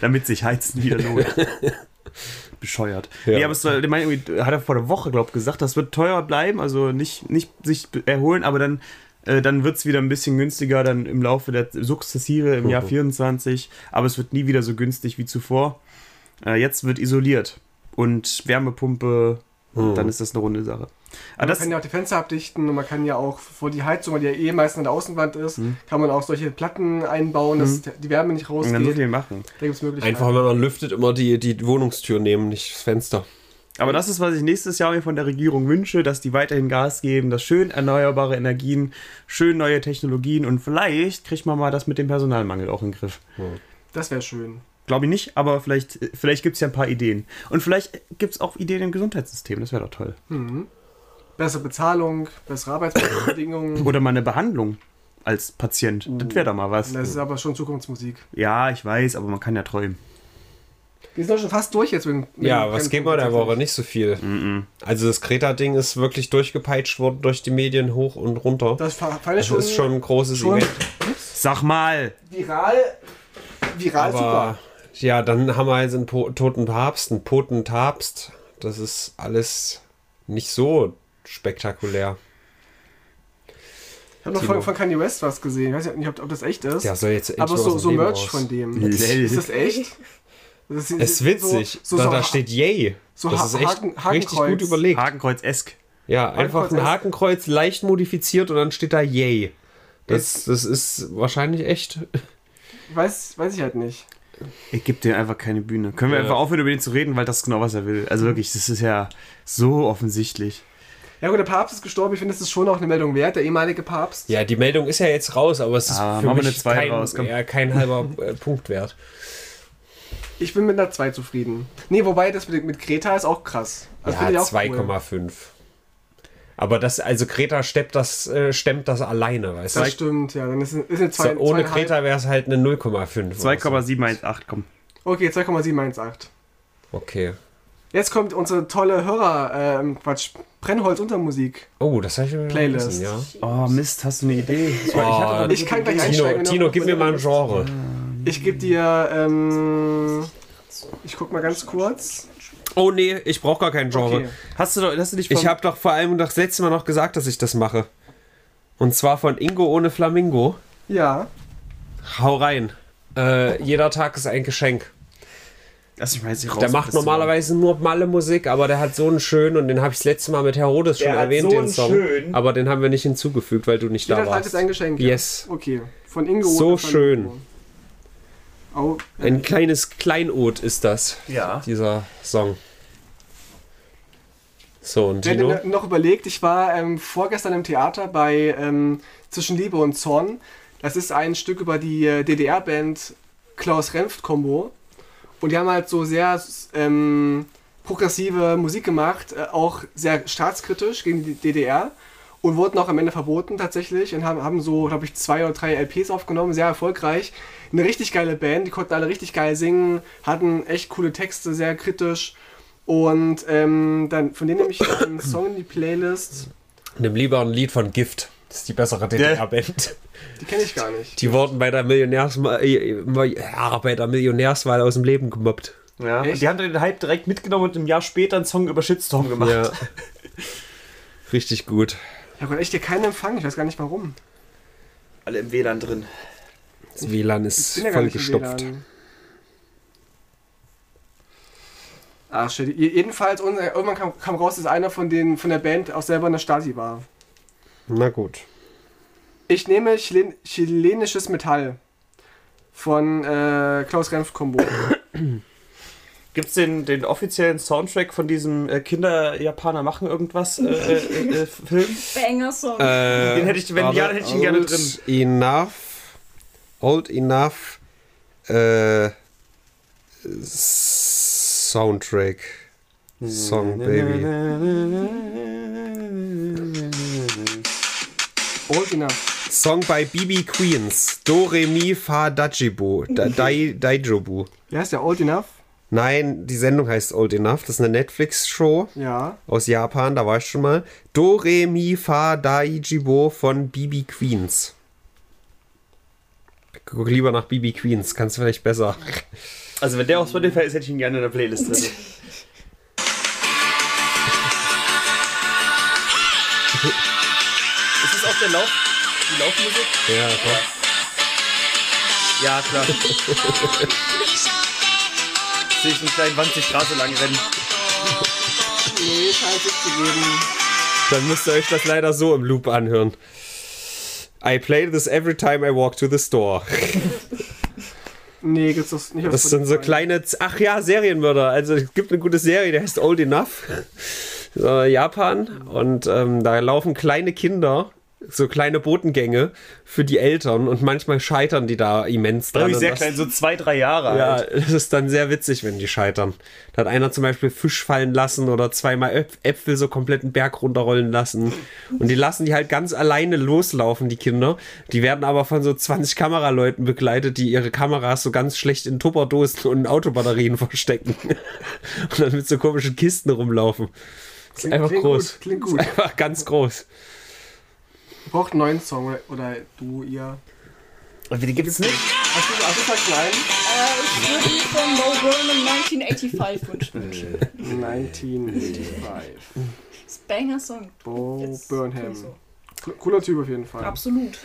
damit sich Heizen wieder lohnt. Bescheuert. Ja. Nee, aber es soll, der meint irgendwie, hat er vor der Woche, glaube ich, gesagt, das wird teuer bleiben, also nicht, nicht sich erholen, aber dann, äh, dann wird es wieder ein bisschen günstiger, dann im Laufe der sukzessive im Jahr Mhm. 24, aber es wird nie wieder so günstig wie zuvor. Äh, jetzt wird isoliert und Wärmepumpe, Mhm. dann ist das eine runde Sache. Aber man das, kann ja auch die Fenster abdichten und man kann ja auch vor die Heizung, weil die ja eh meistens an der Außenwand ist, kann man auch solche Platten einbauen, dass die Wärme nicht man kann so rausgeht. viel machen. Da gibt es Möglichkeiten. Einfach, wenn man lüftet, immer die, die Wohnungstür nehmen, nicht das Fenster. Aber das ist, was ich nächstes Jahr mir von der Regierung wünsche, dass die weiterhin Gas geben, dass schön erneuerbare Energien, schön neue Technologien und vielleicht kriegt man mal das mit dem Personalmangel auch in den Griff. Das wäre schön. Glaube ich nicht, aber vielleicht, vielleicht gibt es ja ein paar Ideen. Und vielleicht gibt es auch Ideen im Gesundheitssystem, das wäre doch toll. Bessere Bezahlung, bessere Arbeitsbedingungen. Oder mal eine Behandlung als Patient. Das wäre doch mal was. Das ist aber schon Zukunftsmusik. Ja, ich weiß, aber man kann ja träumen. Wir sind doch schon fast durch jetzt. Mit, mit Ja, dem was geht mal der Woche? Nicht so viel. Also das Greta-Ding ist wirklich durchgepeitscht worden durch die Medien hoch und runter. Das Das schon, ist schon ein großes schon Event. Sag mal! viral. Viral Aber super. Ja, dann haben wir jetzt einen po toten Papst, einen toten Papst. Das ist alles nicht so spektakulär. Ich habe noch von, von Kanye West was gesehen. Ich weiß nicht, ob, ob das echt ist. Der soll jetzt aber so, aus so Merch raus. von dem. Ist das echt? Das Es ist witzig. So, so, da, so, da steht Yay. so das Ha- ist echt Haken- richtig Hakenkreuz. gut überlegt. Hakenkreuz-esk. Ja, einfach ein Hakenkreuz- Hakenkreuz leicht modifiziert und dann steht da Yay. Das, das ist wahrscheinlich echt. weiß, weiß ich halt nicht. Er gibt dem einfach keine Bühne. Können wir Ja. einfach aufhören, über ihn zu reden, weil das ist genau, was er will. Also wirklich, das ist ja so offensichtlich. Ja gut, der Papst ist gestorben. Ich finde, das ist schon auch eine Meldung wert. Der ehemalige Papst. Ja, die Meldung ist ja jetzt raus, aber es ist Ah, für mich eine zwei kein, raus, ja, kein halber äh, Punkt wert. Ich bin mit einer 2 zufrieden. Nee, wobei das mit, mit Greta ist auch krass. Das ja, ich auch cool. 2,5. Aber das, also Greta stemmt das, äh, stemmt das alleine, weißt Das du? stimmt, ja. Dann ist, ist eine So, 2, ohne. Greta wäre es halt eine 0,5. oder so. 2,718, komm. Okay, 2,718. Okay. Jetzt kommt unsere tolle Hörer, ähm, Quatsch, Brennholz-Untermusik. Oh, das habe ich mir Playlist. vergessen, ja. Oh, Mist, hast du eine Idee? Ich, Oh, hatte Ich kann gleich Tino, einsteigen. Tino gib mir mal ein Genre. Ich gebe dir, ähm, ich guck mal ganz kurz. Oh nee, ich brauche gar kein Genre. Okay. Hast du, doch, hast du dich Ich habe doch vor allem das letzte Mal noch gesagt, dass ich das mache. Und zwar von Ingo ohne Flamingo. Ja. Hau rein. Äh, jeder Tag ist ein Geschenk. Mal jetzt hier raus. Der macht normalerweise nur Malle Musik, aber der hat so einen schönen und den habe ich das letzte Mal mit Herodes schon Der erwähnt, so den einen Song. schönen. Aber den haben wir nicht hinzugefügt, weil du nicht Jeder da Tag ist warst. ein Geschenk. Yes. Ja. Okay. Von Ingo. So schön. Ingo. Oh, Ein kleines Kleinod ist das, Ja. dieser Song. So, und Tino? ihr noch überlegt, ich war ähm, vorgestern im Theater bei ähm, Zwischen Liebe und Zorn. Das ist ein Stück über die äh, DDR-Band Klaus Renft Combo. Und die haben halt so sehr ähm, progressive Musik gemacht, äh, auch sehr staatskritisch gegen die DDR und wurden auch am Ende verboten tatsächlich und haben, haben so, glaube ich, zwei oder drei LPs aufgenommen, sehr erfolgreich. Eine richtig geile Band, die konnten alle richtig geil singen, hatten echt coole Texte, sehr kritisch. Und ähm, dann von denen nehme ich einen Song in die Playlist. Nimm lieber ein Lied von Gift. Das ist die bessere DDR-Band. Die kenne ich gar nicht. Die wurden bei der Millionärswahl, äh, ja, bei der Millionärswahl aus dem Leben gemobbt. Ja, die haben den Hype direkt mitgenommen und ein Jahr später einen Song über Shitstorm gemacht. Ja. Richtig gut. Ich habe echt hier keinen Empfang, ich weiß gar nicht warum. Alle im WLAN drin. Das WLAN Ich ist bin ja gar voll nicht im gestopft. WLAN. Ach shit. Je- Jedenfalls, äh, irgendwann kam, kam raus, dass einer von, den, von der Band auch selber in der Stasi war. Na gut. Ich nehme Chilen chilenisches Metall von äh, Klaus Renf Combo. Gibt's den, den offiziellen Soundtrack von diesem äh, Kinder-Japaner machen irgendwas äh, äh, äh, Film? Banger-Song. Den hätte ich, wenn ja, dann hätte ich ihn gerne old drin. Enough. Old enough. Äh, Soundtrack. Song, Baby. Old enough. Song bei BB Queens. Do, Re, Mi, Fa, Dajibu. Da, Dai, Daijobu. Wie heißt der? Old enough? Nein, die Sendung heißt Old Enough. Das ist eine Netflix-Show Ja. aus Japan, da war ich schon mal. Do, Re, Mi, Fa, Daijibo von BB Queens. Guck lieber nach BB Queens, kannst du vielleicht besser. Also wenn der auf Spotify ist, hätte ich ihn gerne in der Playlist drin. ist das auch der Lauf, die Laufmusik? Ja, klar. Ja, klar. Sehe ich einen kleinen Wand die Straße lang rennen. Nee, sich zu geben. Dann müsst ihr euch das leider so im Loop anhören. I play this every time I walk to the store. Nee, gibt's das nicht auf Das sind so kleine, ach ja, Serienmörder. Also es gibt eine gute Serie, die heißt Old Enough. So, Japan. Und ähm, da laufen kleine Kinder, so kleine Botengänge für die Eltern und manchmal scheitern die da immens Da dran. bin ich sehr das- klein, so zwei, drei Jahre Ja, alt. es ist dann sehr witzig, wenn die scheitern. Da hat einer zum Beispiel Fisch fallen lassen oder zweimal Äpf- Äpfel so komplett einen Berg runterrollen lassen. Und die lassen die halt ganz alleine loslaufen, die Kinder. Die werden aber von so 20 Kameraleuten begleitet, die ihre Kameras so ganz schlecht in Tupperdosen und in Autobatterien verstecken. Und dann mit so komischen Kisten rumlaufen. Das ist Klingt- einfach klingt groß. gut, klingt Das gut. Ist einfach ganz groß. Braucht einen neuen Song oder, oder du, ihr. Und wie die gibt's nicht? Hast du, du vielleicht einen? Äh, ich würde von Mo Burnham 1985 wünschen. 1985. Das Banger-Song. Bo Burnham. so. Co- Cooler Typ auf jeden Fall. Absolut.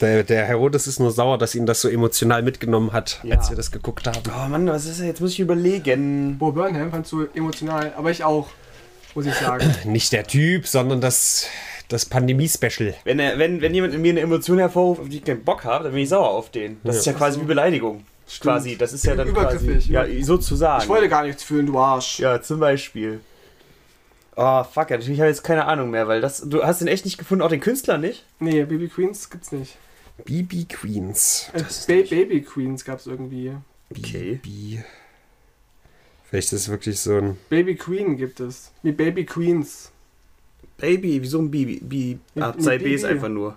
Der, der Herodes ist nur sauer, dass ihn das so emotional mitgenommen hat, Ja. als wir das geguckt haben. Oh Mann, was ist das? Jetzt muss ich überlegen. Bo Burnham fandst du emotional, aber ich auch, muss ich sagen. Nicht der Typ, sondern das, das Pandemie-Special. Wenn, er, wenn, wenn jemand in mir eine Emotion hervorruft, auf die ich keinen Bock habe, dann bin ich sauer auf den. Das ist ja quasi wie Beleidigung. Quasi, das ist ja dann quasi. Übergriffig, Ja, über- sozusagen. Ich wollte gar nichts fühlen, du Arsch. Ja, zum Beispiel. Oh, fuck, ich habe jetzt keine Ahnung mehr, weil das. Du hast den echt nicht gefunden, auch den Künstler nicht? Nee, Baby Queens gibt's nicht. BB Queens. Äh, ba Baby Queens gab's irgendwie. Okay. BB. Vielleicht ist es wirklich so ein. Baby Queen gibt es. Wie Baby Queens. Baby, wieso ein Bibi? Bi, ah, zwei Bs Bibi. einfach nur.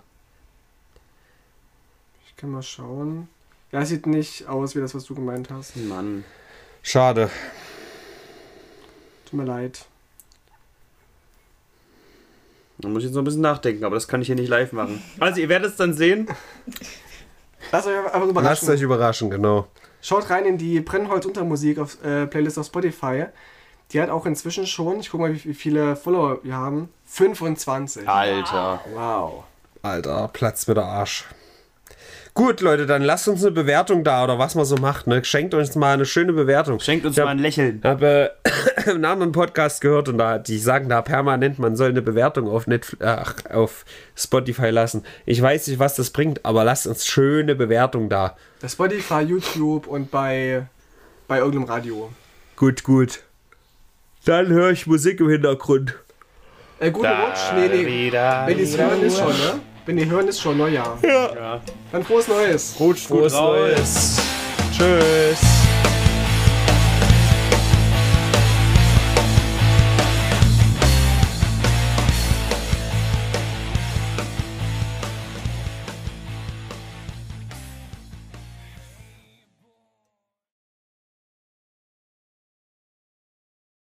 Ich kann mal schauen. Ja, sieht nicht aus wie das, was du gemeint hast. Mann. Schade. Tut mir leid. Da muss ich jetzt noch ein bisschen nachdenken, aber das kann ich hier nicht live machen. Also, ihr werdet es dann sehen. Lasst euch einfach Lasst überraschen. euch überraschen, genau. Schaut rein in die Brennholz Untermusik auf äh, Playlist auf Spotify. Die hat auch inzwischen schon, ich guck mal, wie, viele Follower wir haben. 25. Alter. Wow. Alter, Platz mit der Arsch. Gut, Leute, dann lasst uns eine Bewertung da oder was man so macht. Ne? Schenkt uns mal eine schöne Bewertung. Schenkt uns Ich hab- mal ein Lächeln. Ich habe äh, einen anderen Podcast gehört und da die sagen da permanent, man soll eine Bewertung auf Netflix, ach, auf Spotify lassen. Ich weiß nicht, was das bringt, aber lasst uns schöne Bewertung da. Bei Spotify, YouTube und bei, bei irgendeinem Radio. Gut, gut. Dann höre ich Musik im Hintergrund. Äh, guten Rutsch. Nee, nee. Wenn die es hören, ist schon, ne? Wenn die hören, ist schon Neujahr. Ja. Dann frohes Neues. Rutsch Frohes. Neues. Tschüss.